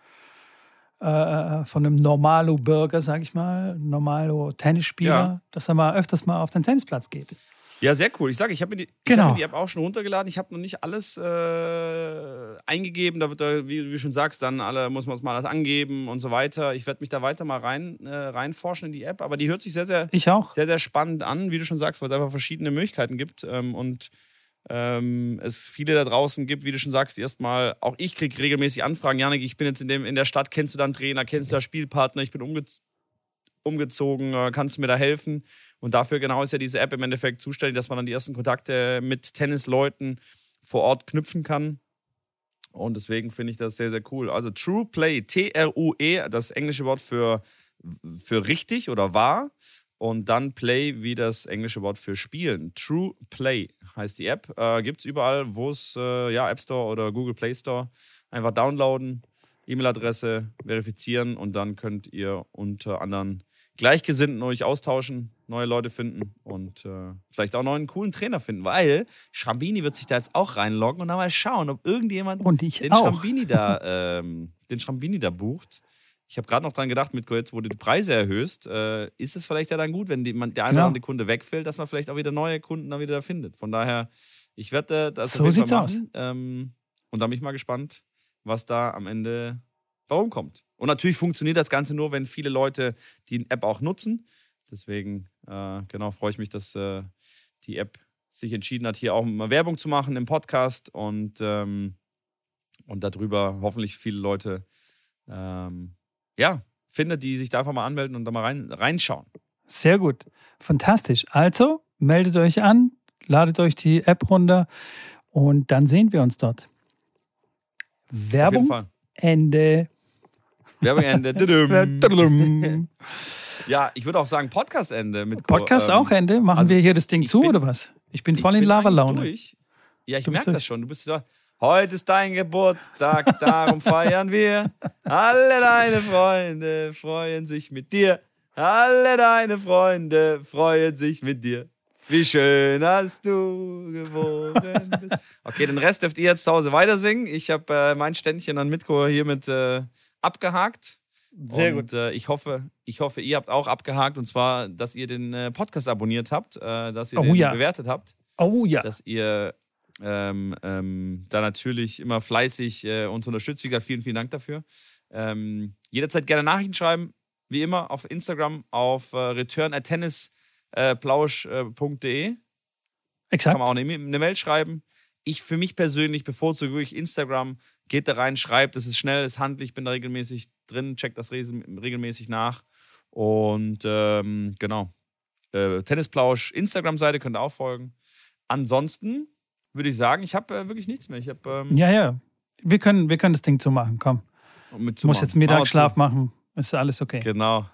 äh, äh von einem Normalo-Bürger, sag ich mal, Normalo-Tennisspieler, ja. dass er mal öfters mal auf den Tennisplatz geht. Ja, sehr cool. Ich sage, ich habe mir, die, genau. hab mir die App auch schon runtergeladen. Ich habe noch nicht alles äh, eingegeben. Da wird, da, wie, du schon sagst, dann alle, muss man mal alles angeben und so weiter. Ich werde mich da weiter mal rein, äh, reinforschen in die App. Aber die hört sich sehr, sehr, ich auch. sehr, sehr spannend an, wie du schon sagst, weil es einfach verschiedene Möglichkeiten gibt. Ähm, und ähm, es viele da draußen gibt, wie du schon sagst, erstmal, auch ich kriege regelmäßig Anfragen. Janik, ich bin jetzt in, dem, in der Stadt, kennst du da einen Trainer, kennst du da Spielpartner, ich bin umge umgezogen, äh, kannst du mir da helfen? Und dafür genau ist ja diese App im Endeffekt zuständig, dass man dann die ersten Kontakte mit Tennisleuten vor Ort knüpfen kann. Und deswegen finde ich das sehr, sehr cool. Also True Play, T-R-U-E, das englische Wort für, für richtig oder wahr. Und dann Play wie das englische Wort für spielen. True Play heißt die App. Äh, Gibt es überall, wo es, äh, ja, App Store oder Google Play Store. Einfach downloaden, E-Mail-Adresse verifizieren und dann könnt ihr unter anderem Gleichgesinnten euch austauschen, neue Leute finden und äh, vielleicht auch neuen coolen Trainer finden, weil Schrambini wird sich da jetzt auch reinloggen und dann mal schauen, ob irgendjemand den Schrambini da, ähm, den Schrambini da bucht. Ich habe gerade noch dran gedacht, mit jetzt, wo du die Preise erhöhst, äh, ist es vielleicht ja dann gut, wenn die, man, der eine oder andere Kunde wegfällt, dass man vielleicht auch wieder neue Kunden dann wieder da findet. Von daher, ich werde das so sieht's aus. Ähm, und da bin ich mal gespannt, was da am Ende warum kommt. Und natürlich funktioniert das Ganze nur, wenn viele Leute die App auch nutzen. Deswegen, äh, genau, freue ich mich, dass äh, die App sich entschieden hat, hier auch mal Werbung zu machen im Podcast und, ähm, und darüber hoffentlich viele Leute ähm, ja, findet, die sich da einfach mal anmelden und da mal rein, reinschauen. Sehr gut. Fantastisch. Also, meldet euch an, ladet euch die App runter und dann sehen wir uns dort. Werbung. Ende. Werbeende. [laughs] ja, ich würde auch sagen Podcast-Ende. Podcast ähm, auch Ende? Machen also wir hier das Ding zu bin, oder was? Ich bin voll in Lava-Laune. Ja, ich merke das schon. Du bist da. Heute ist dein Geburtstag, darum feiern wir. Alle deine Freunde freuen sich mit dir. Alle deine Freunde freuen sich mit dir. Wie schön hast du geboren bist. Okay, den Rest dürft ihr jetzt zu Hause weiter singen. Ich habe äh, mein Ständchen an Mitko hiermit äh, abgehakt. Sehr und, gut. Äh, ich, hoffe, ich hoffe, ihr habt auch abgehakt und zwar, dass ihr den äh, Podcast abonniert habt, äh, dass ihr oh, den ja. bewertet habt. Oh ja. Dass ihr ähm, ähm, da natürlich immer fleißig äh, uns unterstützt. Wie gesagt, vielen, vielen Dank dafür. Ähm, jederzeit gerne Nachrichten schreiben, wie immer auf Instagram auf äh, return@tennisplausch.de. Äh, Exakt. Kann man auch eine, eine Mail schreiben. Ich für mich persönlich bevorzuge wirklich Instagram geht da rein, schreibt, es ist schnell, es ist handlich, ich bin da regelmäßig drin, checkt das regelmäßig nach. Und ähm, genau. äh, Tennisplausch Instagram-Seite, könnt ihr auch folgen. Ansonsten würde ich sagen, ich habe äh, wirklich nichts mehr. Ich habe ähm, Ja, ja. Wir können, wir können das Ding zumachen, komm. mit Du musst jetzt Mittagsschlaf machen. Ist alles okay. Genau.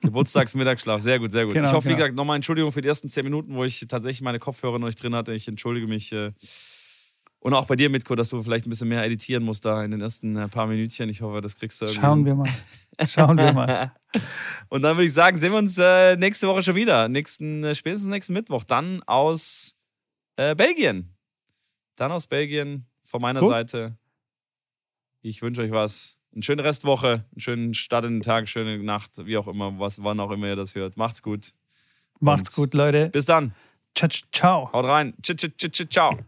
Geburtstagsmittagsschlaf, [laughs] sehr gut, sehr gut. Genau, ich hoffe, wie genau. gesagt, nochmal Entschuldigung für die ersten zehn Minuten, wo ich tatsächlich meine Kopfhörer noch nicht drin hatte. Ich entschuldige mich. Äh, und auch bei dir, Mitko, dass du vielleicht ein bisschen mehr editieren musst da in den ersten äh, paar Minütchen. Ich hoffe, das kriegst du irgendwie. Schauen wir mal. [laughs] Schauen wir mal. Und dann würde ich sagen, sehen wir uns äh, nächste Woche schon wieder. Nächsten, äh, spätestens nächsten Mittwoch. Dann aus äh, Belgien. Dann aus Belgien von meiner Cool. Seite. Ich wünsche euch was. Eine schöne Restwoche, einen schönen Start in den Tag, schöne Nacht, wie auch immer, was, wann auch immer ihr das hört. Macht's gut. Macht's Und gut, Leute. Bis dann. Ciao, ciao. Haut rein. Tsch, tsch, tsch, Ciao.